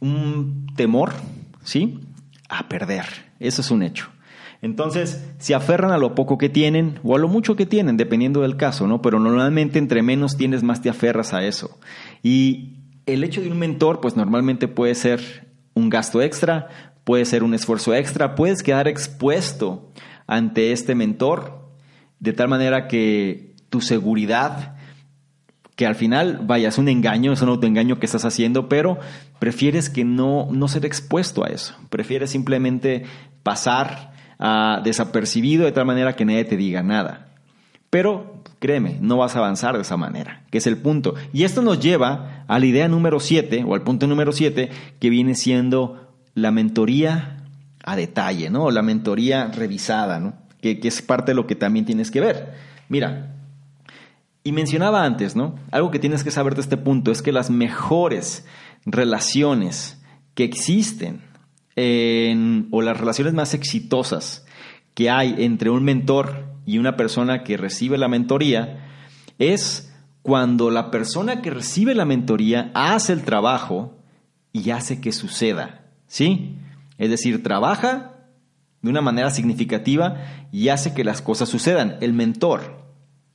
un temor, ¿sí? A perder. Eso es un hecho. Entonces, se aferran a lo poco que tienen o a lo mucho que tienen, dependiendo del caso, ¿no? Pero normalmente entre menos tienes, más te aferras a eso. Y el hecho de un mentor, pues normalmente puede ser un gasto extra, puede ser un esfuerzo extra, puedes quedar expuesto ante este mentor, de tal manera que tu seguridad, que al final, vaya, es un engaño, es un autoengaño que estás haciendo, pero prefieres que no, no ser expuesto a eso. Prefieres simplemente pasar a desapercibido de tal manera que nadie te diga nada. Pero créeme, no vas a avanzar de esa manera, que es el punto. Y esto nos lleva a la idea número 7 o al punto número 7 que viene siendo la mentoría a detalle, ¿no? La mentoría revisada, ¿no? Que, que es parte de lo que también tienes que ver. Mira, y mencionaba antes, ¿no? Algo que tienes que saber de este punto es que las mejores relaciones que existen en, o las relaciones más exitosas que hay entre un mentor y una persona que recibe la mentoría es cuando la persona que recibe la mentoría hace el trabajo y hace que suceda, ¿sí? Es decir, trabaja de una manera significativa y hace que las cosas sucedan. El mentor,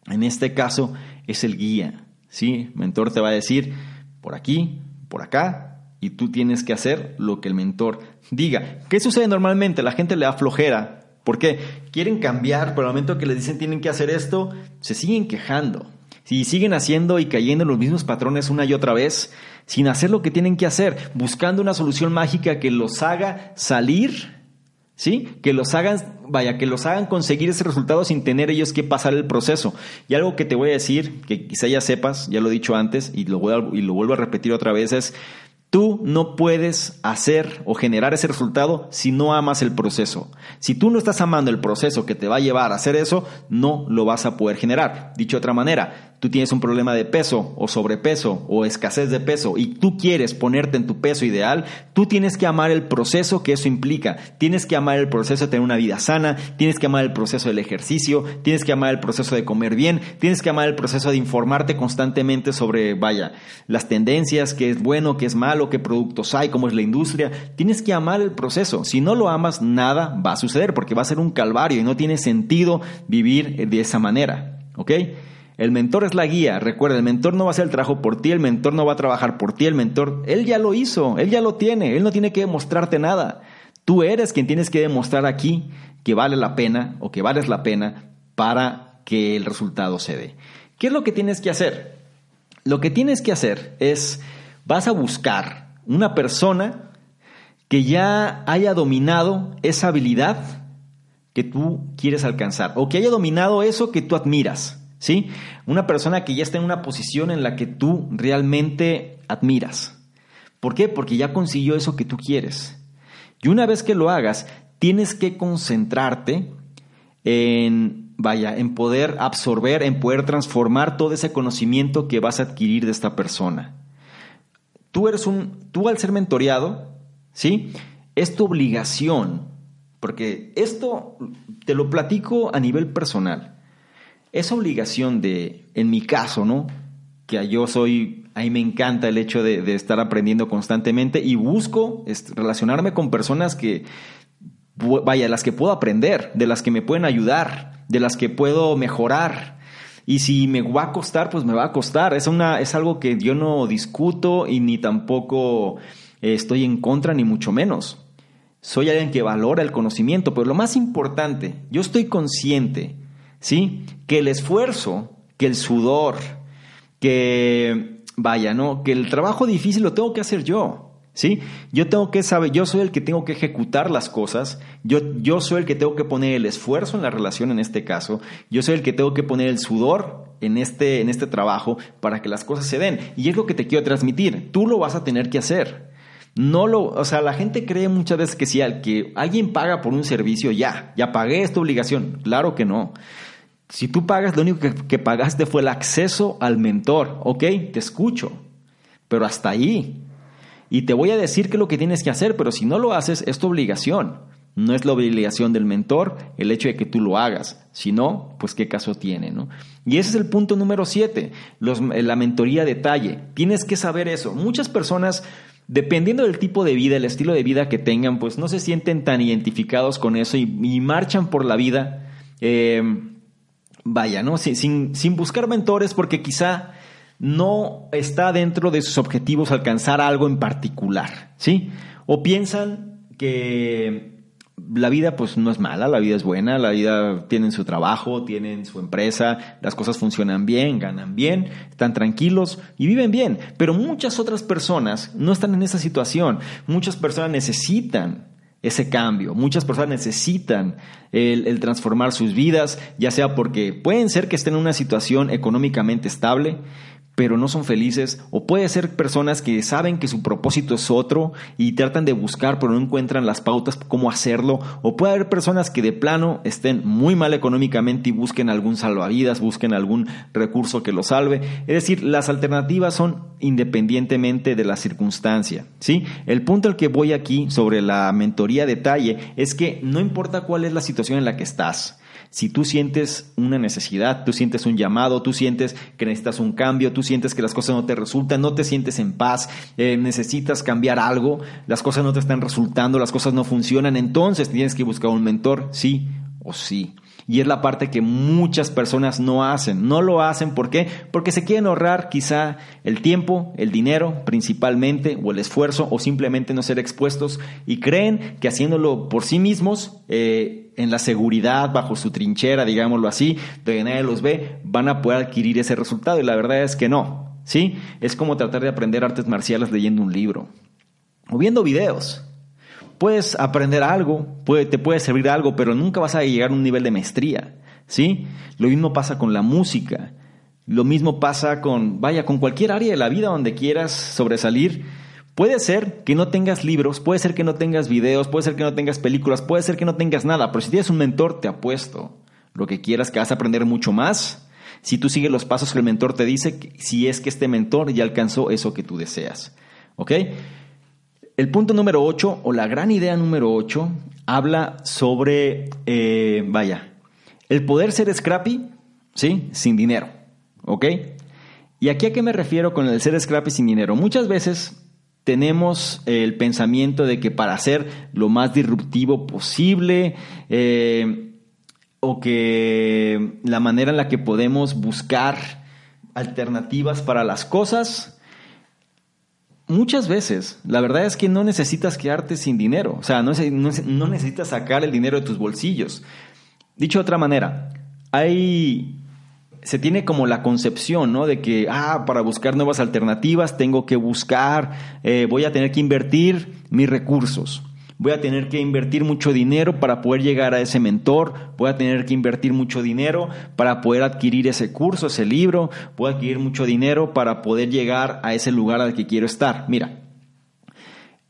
en este caso es el guía. ¿sí? El mentor te va a decir por aquí, por acá, y tú tienes que hacer lo que el mentor diga. ¿Qué sucede normalmente? La gente le da flojera. ¿Por qué? Quieren cambiar, pero al momento que les dicen tienen que hacer esto, se siguen quejando. Si siguen haciendo y cayendo en los mismos patrones una y otra vez, sin hacer lo que tienen que hacer, buscando una solución mágica que los haga salir ¿sí? Que los hagan, vaya, que los hagan conseguir ese resultado sin tener ellos que pasar el proceso. Y algo que te voy a decir, que quizá ya sepas, ya lo he dicho antes y lo, y lo vuelvo a repetir otra vez, es Tú no puedes hacer o generar ese resultado si no amas el proceso. Si tú no estás amando el proceso que te va a llevar a hacer eso, no lo vas a poder generar. Dicho de otra manera, tú tienes un problema de peso o sobrepeso o escasez de peso y tú quieres ponerte en tu peso ideal, tú tienes que amar el proceso que eso implica. Tienes que amar el proceso de tener una vida sana, tienes que amar el proceso del ejercicio, tienes que amar el proceso de comer bien, tienes que amar el proceso de informarte constantemente sobre, vaya, las tendencias, qué es bueno, qué es malo, qué productos hay, cómo es la industria. Tienes que amar el proceso. Si no lo amas, nada va a suceder porque va a ser un calvario y no tiene sentido vivir de esa manera. ¿Ok? El mentor es la guía. Recuerda, el mentor no va a hacer el trabajo por ti, el mentor no va a trabajar por ti, el mentor, él ya lo hizo, él ya lo tiene, él no tiene que demostrarte nada. Tú eres quien tienes que demostrar aquí que vale la pena o que vales la pena para que el resultado se dé. ¿Qué es lo que tienes que hacer? Lo que tienes que hacer es, vas a buscar una persona que ya haya dominado esa habilidad que tú quieres alcanzar o que haya dominado eso que tú admiras. ¿Sí? Una persona que ya está en una posición en la que tú realmente admiras. ¿Por qué? Porque ya consiguió eso que tú quieres. Y una vez que lo hagas, tienes que concentrarte en, vaya, en poder absorber, en poder transformar todo ese conocimiento que vas a adquirir de esta persona. Tú eres un, tú al ser mentoreado, ¿sí? Es tu obligación, porque esto te lo platico a nivel personal esa obligación de, en mi caso, ¿no? Que yo soy, a mí me encanta el hecho de, estar aprendiendo constantemente y busco relacionarme con personas que, vaya, las que puedo aprender, de las que me pueden ayudar, de las que puedo mejorar. Y si me va a costar, pues me va a costar. Es, una, es algo que yo no discuto y ni tampoco eh, estoy en contra, ni mucho menos. Soy alguien que valora el conocimiento, pero lo más importante, yo estoy consciente ¿sí? Que el esfuerzo, que el sudor, que vaya, ¿no? Que el trabajo difícil lo tengo que hacer yo. ¿Sí? Yo tengo que saber, yo soy el que tengo que ejecutar las cosas, yo, yo soy el que tengo que poner el esfuerzo en la relación en este caso, yo soy el que tengo que poner el sudor en este, en este trabajo para que las cosas se den. Y es lo que te quiero transmitir, tú lo vas a tener que hacer. No lo, o sea, la gente cree muchas veces que si que alguien paga por un servicio, ya, ya pagué esta obligación. Claro que no. Si tú pagas, lo único que, pagaste fue el acceso al mentor. Ok, te escucho, pero hasta ahí. Y te voy a decir qué es lo que tienes que hacer, pero si no lo haces, es tu obligación. No es la obligación del mentor el hecho de que tú lo hagas. Si no, pues qué caso tiene, ¿no? Y ese es el punto número siete, la mentoría detalle. Tienes que saber eso. Muchas personas, dependiendo del tipo de vida, el estilo de vida que tengan, pues no se sienten tan identificados con eso y, marchan por la vida. Eh, vaya, ¿no? Sin, sin, buscar mentores porque quizá no está dentro de sus objetivos alcanzar algo en particular, ¿sí? O piensan que, la vida pues no es mala, la vida es buena, la vida tienen su trabajo, tienen su empresa, las cosas funcionan bien, ganan bien, están tranquilos y viven bien. Pero muchas otras personas no están en esa situación. Muchas personas necesitan ese cambio. Muchas personas necesitan el, el, transformar sus vidas, ya sea porque pueden ser que estén en una situación económicamente estable, pero no son felices, o puede ser personas que saben que su propósito es otro y tratan de buscar pero no encuentran las pautas cómo hacerlo, o puede haber personas que de plano estén muy mal económicamente y busquen algún salvavidas, busquen algún recurso que los salve. Es decir, las alternativas son independientemente de la circunstancia, ¿sí? El punto al que voy aquí sobre la mentoría detalle es que no importa cuál es la situación en la que estás, si tú sientes una necesidad, tú sientes un llamado, tú sientes que necesitas un cambio, tú sientes que las cosas no te resultan, no te sientes en paz, eh, necesitas cambiar algo, las cosas no te están resultando, las cosas no funcionan, entonces tienes que buscar un mentor, sí o sí. Y es la parte que muchas personas no hacen. No lo hacen. Porque se quieren ahorrar quizá el tiempo, el dinero principalmente, o el esfuerzo, o simplemente no ser expuestos y creen que haciéndolo por sí mismos, eh, en la seguridad, bajo su trinchera, digámoslo así, donde nadie los ve, van a poder adquirir ese resultado. Y la verdad es que no. ¿Sí? Es como tratar de aprender artes marciales leyendo un libro o viendo videos puedes aprender algo, te puede servir algo, pero nunca vas a llegar a un nivel de maestría, ¿sí? Lo mismo pasa con la música, lo mismo pasa con, vaya, con cualquier área de la vida donde quieras sobresalir. Puede ser que no tengas libros, puede ser que no tengas videos, puede ser que no tengas películas, puede ser que no tengas nada, pero si tienes un mentor, te apuesto lo que quieras que vas a aprender mucho más si tú sigues los pasos que el mentor te dice, si es que este mentor ya alcanzó eso que tú deseas. ¿Ok? El punto número 8 o la gran idea número 8 habla sobre, eh, vaya, el poder ser scrappy, ¿sí? Sin dinero, ¿ok? ¿Y aquí a qué me refiero con el ser scrappy sin dinero? Muchas veces tenemos el pensamiento de que para ser lo más disruptivo posible, eh, o que la manera en la que podemos buscar alternativas para las cosas, muchas veces, la verdad es que no necesitas quedarte sin dinero, o sea, no, no, necesitas sacar el dinero de tus bolsillos. Dicho de otra manera, hay se tiene como la concepción, ¿no? De que, ah, para buscar nuevas alternativas tengo que buscar, eh, voy a tener que invertir mis recursos voy a tener que invertir mucho dinero para poder llegar a ese mentor, voy a tener que invertir mucho dinero para poder adquirir ese curso, ese libro, voy a adquirir mucho dinero para poder llegar a ese lugar al que quiero estar. Mira,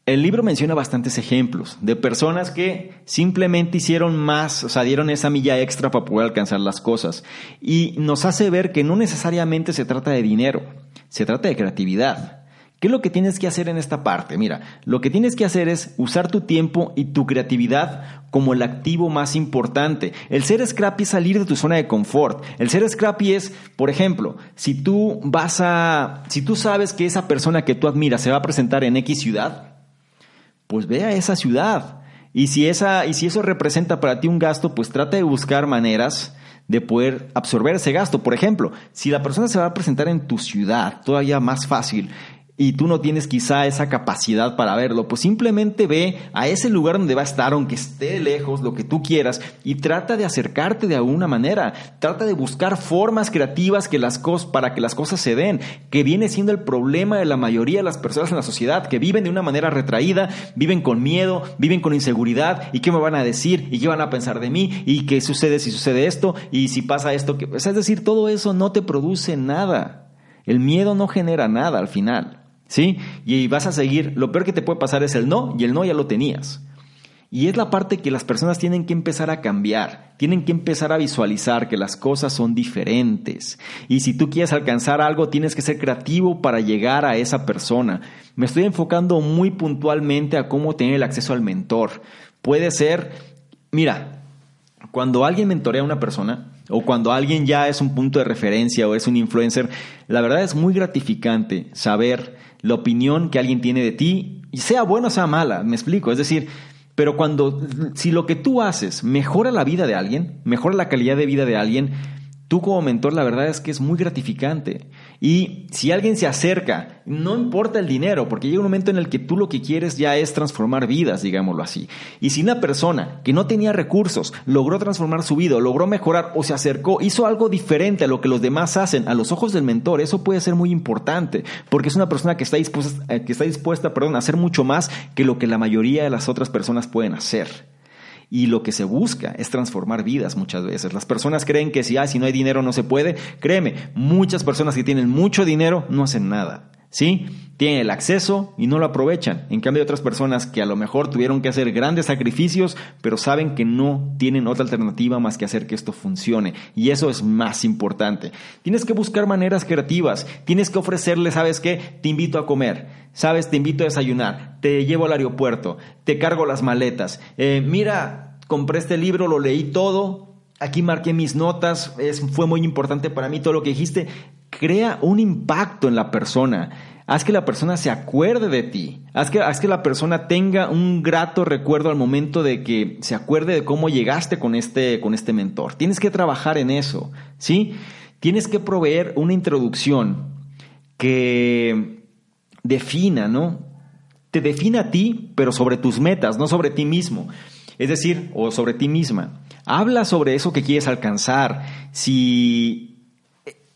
el libro menciona bastantes ejemplos de personas que simplemente hicieron más, o sea, dieron esa milla extra para poder alcanzar las cosas. Y nos hace ver que no necesariamente se trata de dinero, se trata de creatividad. ¿Qué es lo que tienes que hacer en esta parte? Mira, lo que tienes que hacer es usar tu tiempo y tu creatividad como el activo más importante. El ser scrappy es salir de tu zona de confort. El ser scrappy es, por ejemplo, si tú vas a, si tú sabes que esa persona que tú admiras se va a presentar en X ciudad, pues ve a esa ciudad. Y si esa, y si eso representa para ti un gasto, pues trata de buscar maneras de poder absorber ese gasto. Por ejemplo, si la persona se va a presentar en tu ciudad, todavía más fácil, y tú no tienes quizá esa capacidad para verlo, pues simplemente ve a ese lugar donde va a estar, aunque esté lejos, lo que tú quieras, y trata de acercarte de alguna manera, trata de buscar formas creativas que las cosas, para que las cosas se den, que viene siendo el problema de la mayoría de las personas en la sociedad, que viven de una manera retraída, viven con miedo, viven con inseguridad, y qué me van a decir, y qué van a pensar de mí, y qué sucede si sucede esto, y si pasa esto, que... es decir, todo eso no te produce nada. El miedo no genera nada al final. ¿Sí? Y vas a seguir, lo peor que te puede pasar es el no, y el no ya lo tenías. Y es la parte que las personas tienen que empezar a cambiar, tienen que empezar a visualizar que las cosas son diferentes. Y si tú quieres alcanzar algo, tienes que ser creativo para llegar a esa persona. Me estoy enfocando muy puntualmente a cómo tener el acceso al mentor. Puede ser, mira, cuando alguien mentorea a una persona, o cuando alguien ya es un punto de referencia o es un influencer, la verdad es muy gratificante saber la opinión que alguien tiene de ti, y sea buena o sea mala, me explico, es decir, pero cuando, si lo que tú haces mejora la vida de alguien, mejora la calidad de vida de alguien, tú como mentor la verdad es que es muy gratificante. Y si alguien se acerca, no importa el dinero, porque llega un momento en el que tú lo que quieres ya es transformar vidas, digámoslo así. Y si una persona que no tenía recursos logró transformar su vida, logró mejorar o se acercó, hizo algo diferente a lo que los demás hacen, a los ojos del mentor, eso puede ser muy importante, porque es una persona que está dispuesta, eh, que está dispuesta perdón, a hacer mucho más que lo que la mayoría de las otras personas pueden hacer. Y lo que se busca es transformar vidas muchas veces. Las personas creen que si, ah, si no hay dinero no se puede. Créeme, muchas personas que tienen mucho dinero no hacen nada. ¿Sí? Tienen el acceso y no lo aprovechan. En cambio, hay otras personas que a lo mejor tuvieron que hacer grandes sacrificios, pero saben que no tienen otra alternativa más que hacer que esto funcione. Y eso es más importante. Tienes que buscar maneras creativas. Tienes que ofrecerle, ¿sabes qué? Te invito a comer. ¿Sabes? Te invito a desayunar. Te llevo al aeropuerto. Te cargo las maletas. Eh, mira, compré este libro, lo leí todo. Aquí marqué mis notas. Es, fue muy importante para mí todo lo que dijiste crea un impacto en la persona. Haz que la persona se acuerde de ti. Haz que, haz que la persona tenga un grato recuerdo al momento de que se acuerde de cómo llegaste con este, con este mentor. Tienes que trabajar en eso, ¿sí? Tienes que proveer una introducción que defina, ¿no? Te defina a ti, pero sobre tus metas, no sobre ti mismo. Es decir, o sobre ti misma. Habla sobre eso que quieres alcanzar. Si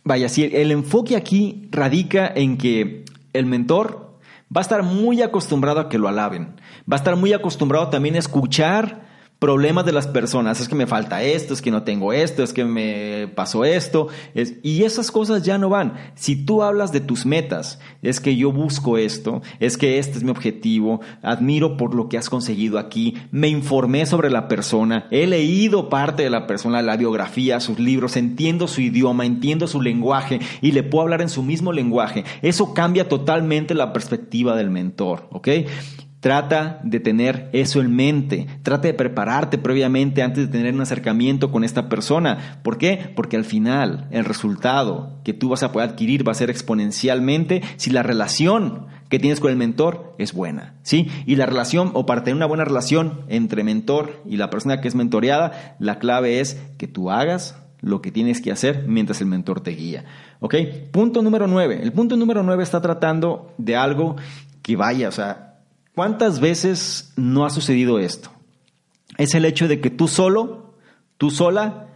Vaya, si el enfoque aquí radica en que el mentor va a estar muy acostumbrado a que lo alaben, va a estar muy acostumbrado también a escuchar problemas de las personas. Es que me falta esto, es que no tengo esto, es que me pasó esto. y esas cosas ya no van. Si tú hablas de tus metas, es que yo busco esto, es que este es mi objetivo, admiro por lo que has conseguido aquí, me informé sobre la persona, he leído parte de la persona, la biografía, sus libros, entiendo su idioma, entiendo su lenguaje y le puedo hablar en su mismo lenguaje. Eso cambia totalmente la perspectiva del mentor, ¿ok? Trata de tener eso en mente, trata de prepararte previamente antes de tener un acercamiento con esta persona. ¿Por qué? Porque al final el resultado que tú vas a poder adquirir va a ser exponencialmente si la relación que tienes con el mentor es buena, ¿sí? Y la relación, o para tener una buena relación entre mentor y la persona que es mentoreada, la clave es que tú hagas lo que tienes que hacer mientras el mentor te guía, ¿ok? Punto número nueve. El punto número nueve está tratando de algo que vaya, o sea, ¿Cuántas veces no ha sucedido esto? Es el hecho de que tú solo, tú sola,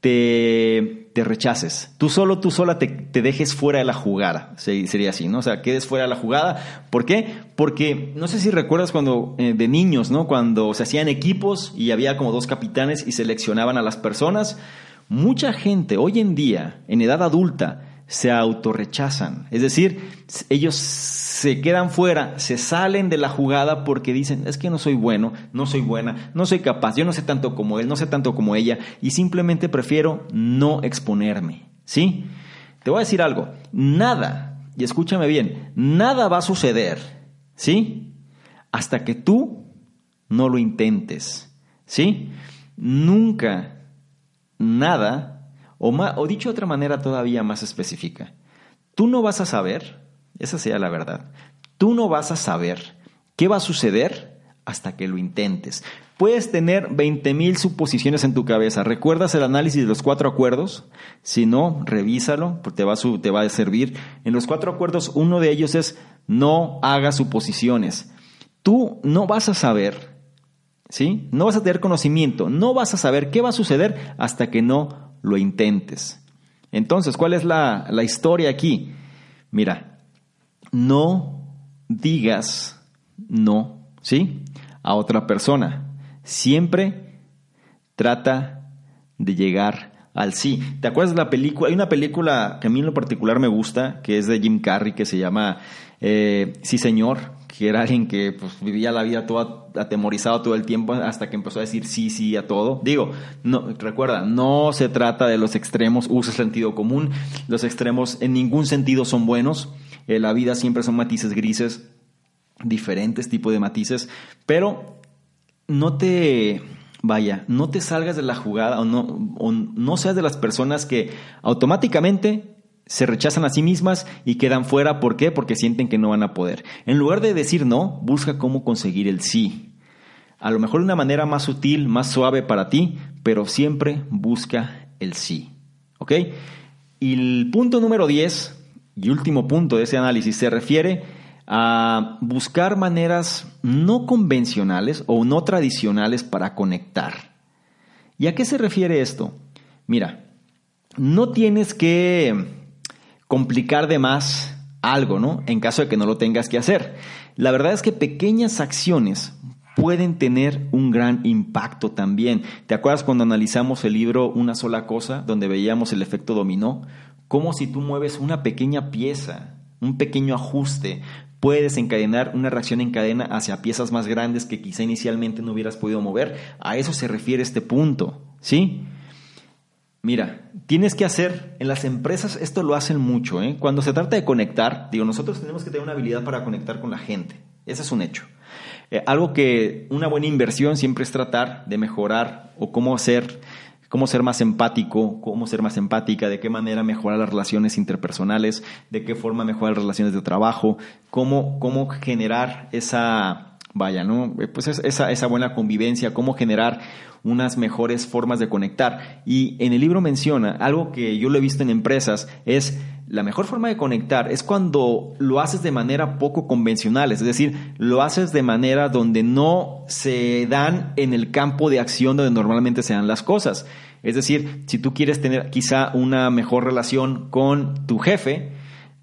te, te rechaces. Tú solo, tú sola te, te, dejes fuera de la jugada. Sería así, ¿no? O sea, quedes fuera de la jugada. ¿Por qué? Porque no sé si recuerdas cuando eh, de niños, ¿no? Cuando se hacían equipos y había como dos capitanes y seleccionaban a las personas. Mucha gente hoy en día, en edad adulta, se autorrechazan. Es decir, ellos se quedan fuera, se salen de la jugada porque dicen, es que no soy bueno, no soy buena, no soy capaz, yo no sé tanto como él, no sé tanto como ella, y simplemente prefiero no exponerme. ¿Sí? Te voy a decir algo, nada, y escúchame bien, nada va a suceder, ¿sí? Hasta que tú no lo intentes, ¿sí? Nunca, nada o, o dicho de otra manera todavía más específica, tú no vas a saber, esa sea la verdad, tú no vas a saber qué va a suceder hasta que lo intentes. Puedes tener 20.000 suposiciones en tu cabeza. ¿Recuerdas el análisis de los cuatro acuerdos? Si no, revísalo, porque te va, a, te va a servir. En los cuatro acuerdos, uno de ellos es no hagas suposiciones. Tú no vas a saber, ¿sí? No vas a tener conocimiento, no vas a saber qué va a suceder hasta que no lo intentes. Entonces, ¿cuál es la, la historia aquí? Mira, no digas no, ¿sí? A otra persona. Siempre trata de llegar al sí. ¿Te acuerdas de la película? Hay una película que a mí en lo particular me gusta, que es de Jim Carrey, que se llama eh, Sí Señor, que era alguien que pues, vivía la vida todo atemorizado todo el tiempo hasta que empezó a decir sí, sí a todo. Digo, recuerda, no se trata de los extremos, usa sentido común, los extremos en ningún sentido son buenos, eh, la vida siempre son matices grises, diferentes tipos de matices, pero no te, vaya, no te salgas de la jugada o no seas de las personas que automáticamente se rechazan a sí mismas y quedan fuera. ¿Por qué? Porque sienten que no van a poder. En lugar de decir no, busca cómo conseguir el sí. A lo mejor de una manera más sutil, más suave para ti, pero siempre busca el sí. ¿Ok? Y el punto número 10 y último punto de ese análisis se refiere a buscar maneras no convencionales o no tradicionales para conectar. ¿Y a qué se refiere esto? Mira, no tienes que complicar de más algo, ¿no? En caso de que no lo tengas que hacer. La verdad es que pequeñas acciones pueden tener un gran impacto también. ¿Te acuerdas cuando analizamos el libro Una sola cosa, donde veíamos el efecto dominó? Como si tú mueves una pequeña pieza, un pequeño ajuste, puede desencadenar una reacción en cadena hacia piezas más grandes que quizá inicialmente no hubieras podido mover. A eso se refiere este punto, ¿sí? Mira, tienes que hacer, en las empresas esto lo hacen mucho, ¿eh? cuando se trata de conectar, digo, nosotros tenemos que tener una habilidad para conectar con la gente, ese es un hecho. Eh, algo que una buena inversión siempre es tratar de mejorar o cómo hacer cómo ser más empático, cómo ser más empática, de qué manera mejorar las relaciones interpersonales, de qué forma mejorar las relaciones de trabajo, cómo, cómo generar esa, vaya, ¿no? Eh, pues esa, esa buena convivencia, cómo generar unas mejores formas de conectar. Y en el libro menciona algo que yo lo he visto en empresas, es la mejor forma de conectar es cuando lo haces de manera poco convencional, es decir, lo haces de manera donde no se dan en el campo de acción donde normalmente se dan las cosas. Es decir, si tú quieres tener quizá una mejor relación con tu jefe,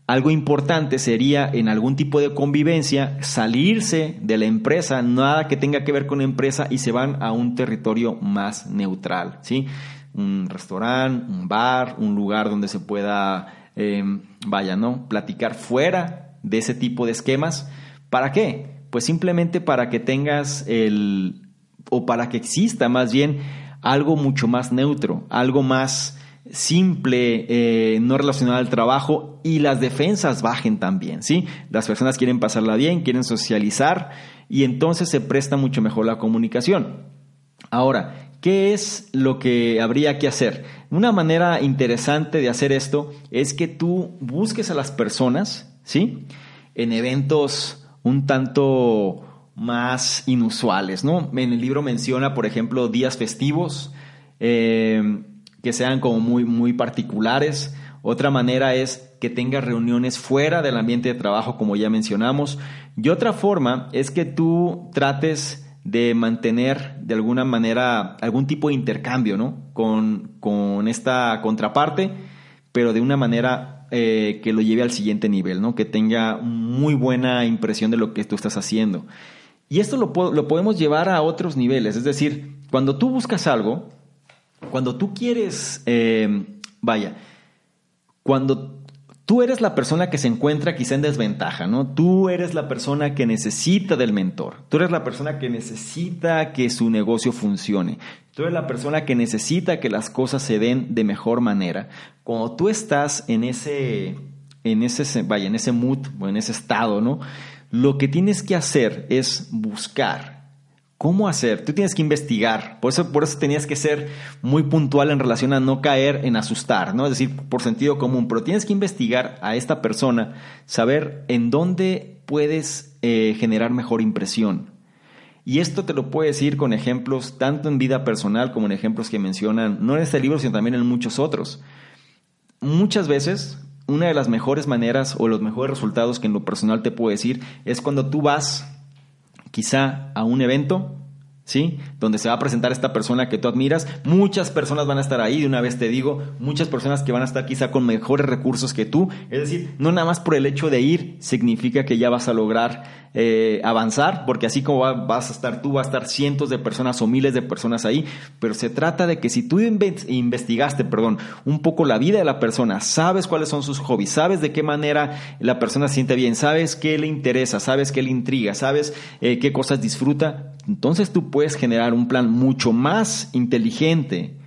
algo importante sería en algún tipo de convivencia salirse de la empresa, nada que tenga que ver con empresa y se van a un territorio más neutral, ¿sí? Un restaurante, un bar, un lugar donde se pueda Em, vaya, ¿no? Platicar fuera de ese tipo de esquemas. ¿Para qué? Pues simplemente para que tengas el, o para que exista más bien algo mucho más neutro, algo más simple, eh, no relacionado al trabajo y las defensas bajen también, ¿sí? Las personas quieren pasarla bien, quieren socializar y entonces se presta mucho mejor la comunicación. Ahora, ¿qué es lo que habría que hacer? Una manera interesante de hacer esto es que tú busques a las personas, ¿sí? En eventos un tanto más inusuales, ¿no? En el libro menciona, por ejemplo, días festivos eh, que sean como muy, muy particulares. Otra manera es que tengas reuniones fuera del ambiente de trabajo, como ya mencionamos. Y otra forma es que tú trates de mantener de alguna manera algún tipo de intercambio ¿no? con, con esta contraparte, pero de una manera eh, que lo lleve al siguiente nivel, ¿no? que tenga muy buena impresión de lo que tú estás haciendo. Y esto lo, lo podemos llevar a otros niveles, es decir, cuando tú buscas algo, cuando tú quieres, eh, vaya, cuando Tú eres la persona que se encuentra quizá en desventaja, ¿no? Tú eres la persona que necesita del mentor. Tú eres la persona que necesita que su negocio funcione. Tú eres la persona que necesita que las cosas se den de mejor manera. Cuando tú estás en ese, en ese, vaya, en ese mood o en ese estado, ¿no? Lo que tienes que hacer es buscar ¿Cómo hacer? Tú tienes que investigar. Por eso, por eso tenías que ser muy puntual en relación a no caer en asustar, ¿no? Es decir, por sentido común. Pero tienes que investigar a esta persona, saber en dónde puedes eh, generar mejor impresión. Y esto te lo puedo decir con ejemplos tanto en vida personal como en ejemplos que mencionan, no en este libro, sino también en muchos otros. Muchas veces, una de las mejores maneras o los mejores resultados que en lo personal te puedo decir es cuando tú vas quizá a un evento, ¿sí? Donde se va a presentar esta persona que tú admiras. Muchas personas van a estar ahí, de una vez te digo, muchas personas que van a estar quizá con mejores recursos que tú. Es decir, no nada más por el hecho de ir significa que ya vas a lograr eh, avanzar, porque así como vas a estar tú, va a estar cientos de personas o miles de personas ahí, pero se trata de que si tú investigaste, perdón, un poco la vida de la persona, sabes cuáles son sus hobbies, sabes de qué manera la persona siente bien, sabes qué le interesa, sabes qué le intriga, sabes eh, qué cosas disfruta, entonces tú puedes generar un plan mucho más inteligente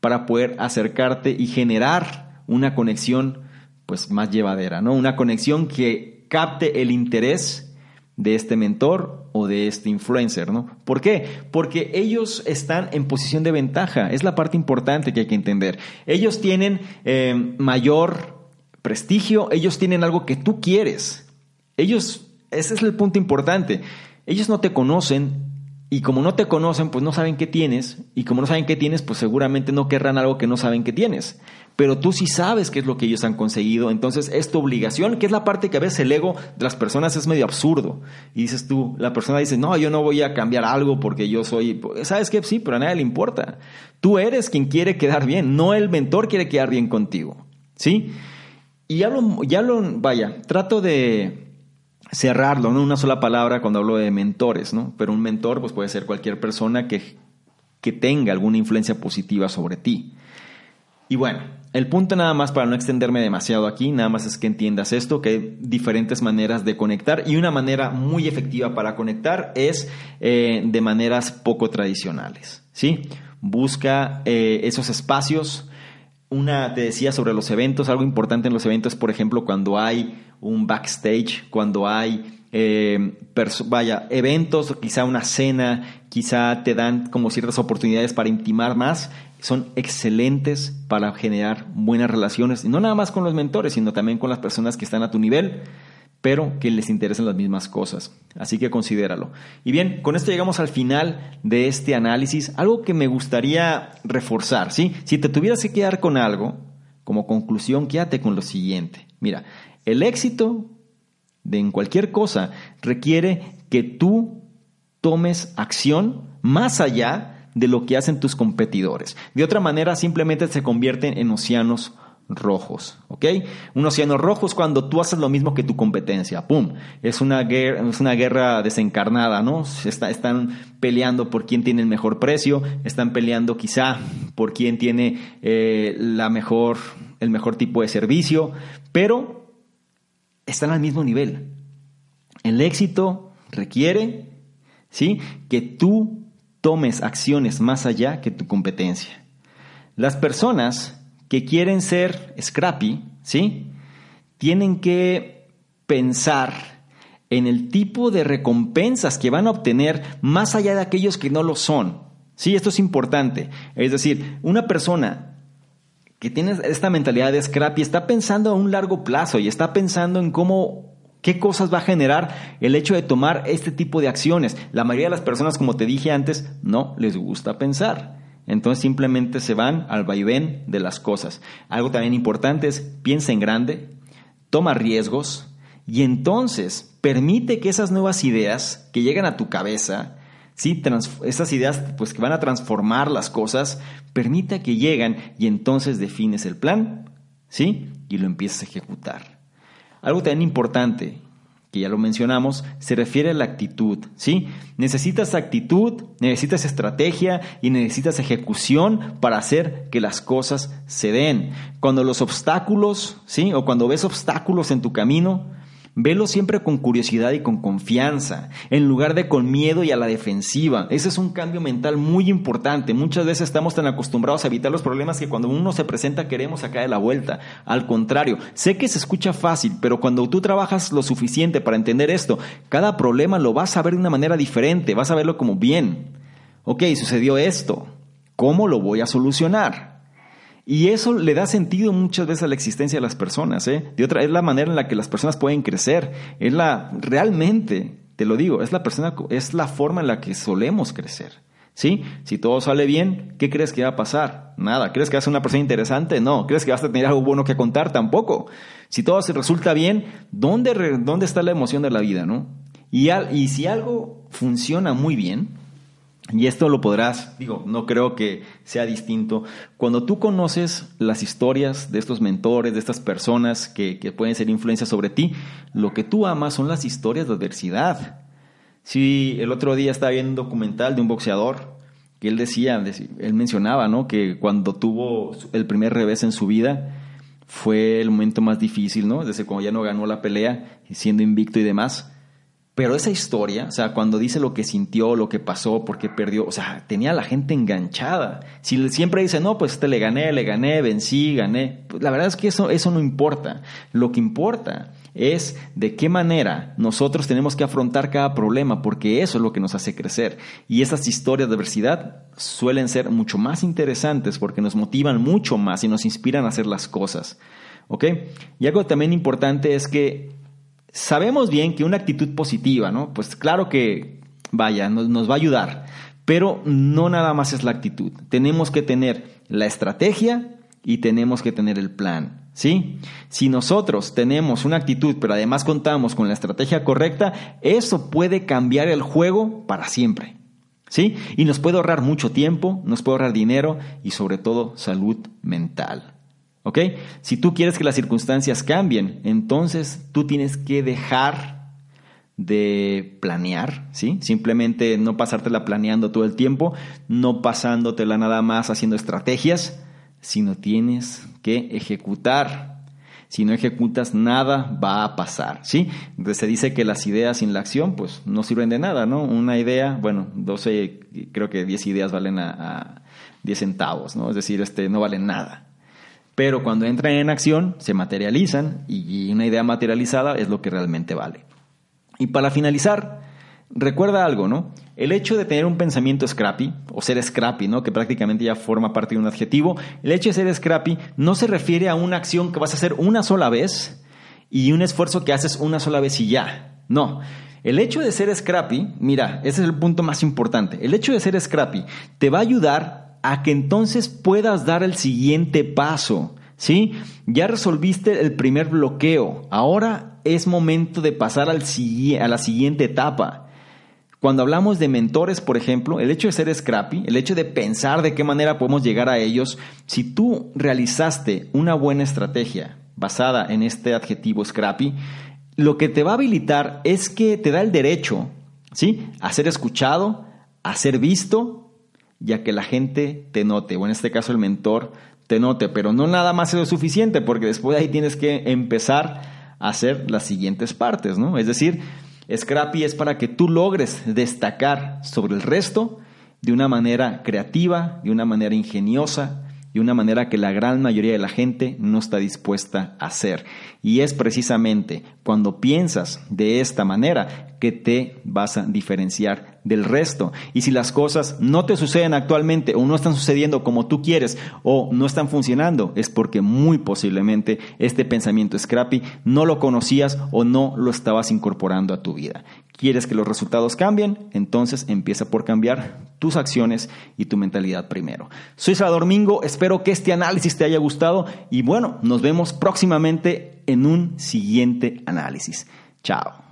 para poder acercarte y generar una conexión pues más llevadera, ¿no? Una conexión que capte el interés de este mentor o de este influencer, ¿no? ¿Por qué? Porque ellos están en posición de ventaja, es la parte importante que hay que entender. Ellos tienen eh, mayor prestigio, ellos tienen algo que tú quieres. Ellos, ese es el punto importante. Ellos no te conocen, y como no te conocen, pues no saben qué tienes. Y como no saben qué tienes, pues seguramente no querrán algo que no saben qué tienes. Pero tú sí sabes qué es lo que ellos han conseguido. Entonces es tu obligación, que es la parte que a veces el ego de las personas es medio absurdo. Y dices tú, la persona dice, no, yo no voy a cambiar algo porque yo soy... ¿Sabes qué? Sí, pero a nadie le importa. Tú eres quien quiere quedar bien, no el mentor quiere quedar bien contigo. ¿Sí? Y ya lo, ya lo, vaya, trato de cerrarlo, no una sola palabra cuando hablo de mentores, ¿no? Pero un mentor pues puede ser cualquier persona que, que tenga alguna influencia positiva sobre ti. Y bueno, el punto nada más para no extenderme demasiado aquí, nada más es que entiendas esto, que hay diferentes maneras de conectar y una manera muy efectiva para conectar es eh, de maneras poco tradicionales, ¿sí? Busca eh, esos espacios. Una, te decía sobre los eventos, algo importante en los eventos, por ejemplo, cuando hay un backstage, cuando hay eh, vaya, eventos, quizá una cena, quizá te dan como ciertas oportunidades para intimar más, son excelentes para generar buenas relaciones, no nada más con los mentores, sino también con las personas que están a tu nivel, pero que les interesan las mismas cosas. Así que considéralo. Y bien, con esto llegamos al final de este análisis. Algo que me gustaría reforzar, ¿sí? Si te tuvieras que quedar con algo, como conclusión, quédate con lo siguiente. Mira, el éxito en cualquier cosa requiere que tú tomes acción más allá de lo que hacen tus competidores. De otra manera, simplemente se convierten en océanos rojos, ¿ok? Un océano rojo es cuando tú haces lo mismo que tu competencia, ¡pum! Es una guerra, es una guerra desencarnada, ¿no? están peleando por quién tiene el mejor precio, están peleando quizá por quién tiene eh, la mejor, el mejor tipo de servicio, pero están al mismo nivel. El éxito requiere, ¿sí? Que tú tomes acciones más allá que tu competencia. Las personas que quieren ser scrappy, ¿sí? Tienen que pensar en el tipo de recompensas que van a obtener más allá de aquellos que no lo son. Sí, esto es importante. Es decir, una persona que tiene esta mentalidad de scrappy está pensando a un largo plazo y está pensando en cómo ¿Qué cosas va a generar el hecho de tomar este tipo de acciones? La mayoría de las personas, como te dije antes, no les gusta pensar. Entonces simplemente se van al vaivén de las cosas. Algo también importante es piensa en grande, toma riesgos y entonces permite que esas nuevas ideas que llegan a tu cabeza, ¿sí? esas ideas pues, que van a transformar las cosas, permita que lleguen y entonces defines el plan ¿sí? y lo empiezas a ejecutar. Algo también importante que ya lo mencionamos, se refiere a la actitud, ¿sí? Necesitas actitud, necesitas estrategia y necesitas ejecución para hacer que las cosas se den. Cuando los obstáculos, ¿sí? O cuando ves obstáculos en tu camino, Velo siempre con curiosidad y con confianza, en lugar de con miedo y a la defensiva. Ese es un cambio mental muy importante. Muchas veces estamos tan acostumbrados a evitar los problemas que cuando uno se presenta queremos sacar de la vuelta. Al contrario, sé que se escucha fácil, pero cuando tú trabajas lo suficiente para entender esto, cada problema lo vas a ver de una manera diferente, vas a verlo como bien. Ok, sucedió esto. ¿Cómo lo voy a solucionar? Y eso le da sentido muchas veces a la existencia de las personas. ¿eh? De otra, es la manera en la que las personas pueden crecer. Es la, realmente, te lo digo, es la, persona, es la forma en la que solemos crecer. ¿Sí? Si todo sale bien, ¿qué crees que va a pasar? Nada. ¿Crees que vas a ser una persona interesante? No. ¿Crees que vas a tener algo bueno que contar? Tampoco. Si todo se resulta bien, ¿dónde, dónde está la emoción de la vida? ¿no? Y, y si algo funciona muy bien, y esto lo podrás, digo, no creo que sea distinto. Cuando tú conoces las historias de estos mentores, de estas personas que, pueden ser influencias sobre ti, lo que tú amas son las historias de adversidad. Sí, el otro día estaba viendo un documental de un boxeador que él decía, él mencionaba, ¿no? Que cuando tuvo el primer revés en su vida fue el momento más difícil, ¿no? Desde cuando ya no ganó la pelea, siendo invicto y demás pero esa historia, o sea, cuando dice lo que sintió, lo que pasó, por qué perdió, o sea, tenía a la gente enganchada. Si siempre dice, no, pues este le gané, le gané, vencí, gané, pues la verdad es que eso, eso no importa. Lo que importa es de qué manera nosotros tenemos que afrontar cada problema, porque eso es lo que nos hace crecer. Y esas historias de adversidad suelen ser mucho más interesantes porque nos motivan mucho más y nos inspiran a hacer las cosas. ¿Ok? Y algo también importante es que sabemos bien que una actitud positiva, ¿no? Pues claro que vaya, nos, va a ayudar. Pero no nada más es la actitud. Tenemos que tener la estrategia y tenemos que tener el plan. ¿Sí? Si nosotros tenemos una actitud, pero además contamos con la estrategia correcta, eso puede cambiar el juego para siempre. ¿Sí? Y nos puede ahorrar mucho tiempo, nos puede ahorrar dinero y sobre todo salud mental. ¿Ok? Si tú quieres que las circunstancias cambien, entonces tú tienes que dejar de planear, ¿sí? Simplemente no pasártela planeando todo el tiempo, no pasándotela nada más haciendo estrategias, sino tienes que ejecutar. Si no ejecutas, nada va a pasar, ¿sí? Entonces se dice que las ideas sin la acción, pues no sirven de nada, ¿no? Una idea, bueno, 12, creo que 10 ideas valen a, 10 centavos, ¿no? Es decir, este, no valen nada. Pero cuando entran en acción, se materializan y una idea materializada es lo que realmente vale. Y para finalizar, recuerda algo, ¿no? El hecho de tener un pensamiento scrappy, o ser scrappy, ¿no? Que prácticamente ya forma parte de un adjetivo, el hecho de ser scrappy no se refiere a una acción que vas a hacer una sola vez y un esfuerzo que haces una sola vez y ya. No. El hecho de ser scrappy, mira, ese es el punto más importante. El hecho de ser scrappy te va a ayudar a que entonces puedas dar el siguiente paso. ¿Sí? Ya resolviste el primer bloqueo. Ahora es momento de pasar al, a la siguiente etapa. Cuando hablamos de mentores, por ejemplo, el hecho de ser scrappy, el hecho de pensar de qué manera podemos llegar a ellos, si tú realizaste una buena estrategia basada en este adjetivo scrappy, lo que te va a habilitar es que te da el derecho, ¿sí? A ser escuchado, a ser visto y a que la gente te note, o en este caso el mentor te note, pero no nada más es suficiente, porque después de ahí tienes que empezar a hacer las siguientes partes, ¿no? Es decir, Scrappy es para que tú logres destacar sobre el resto de una manera creativa, de una manera ingeniosa, de una manera que la gran mayoría de la gente no está dispuesta a hacer. Y es precisamente cuando piensas de esta manera que te vas a diferenciar del resto. Y si las cosas no te suceden actualmente o no están sucediendo como tú quieres o no están funcionando, es porque muy posiblemente este pensamiento scrappy no lo conocías o no lo estabas incorporando a tu vida. ¿Quieres que los resultados cambien? Entonces empieza por cambiar tus acciones y tu mentalidad primero. Soy Salvador Mingo, espero que este análisis te haya gustado y bueno, nos vemos próximamente en un siguiente análisis. Chao.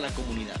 la comunidad.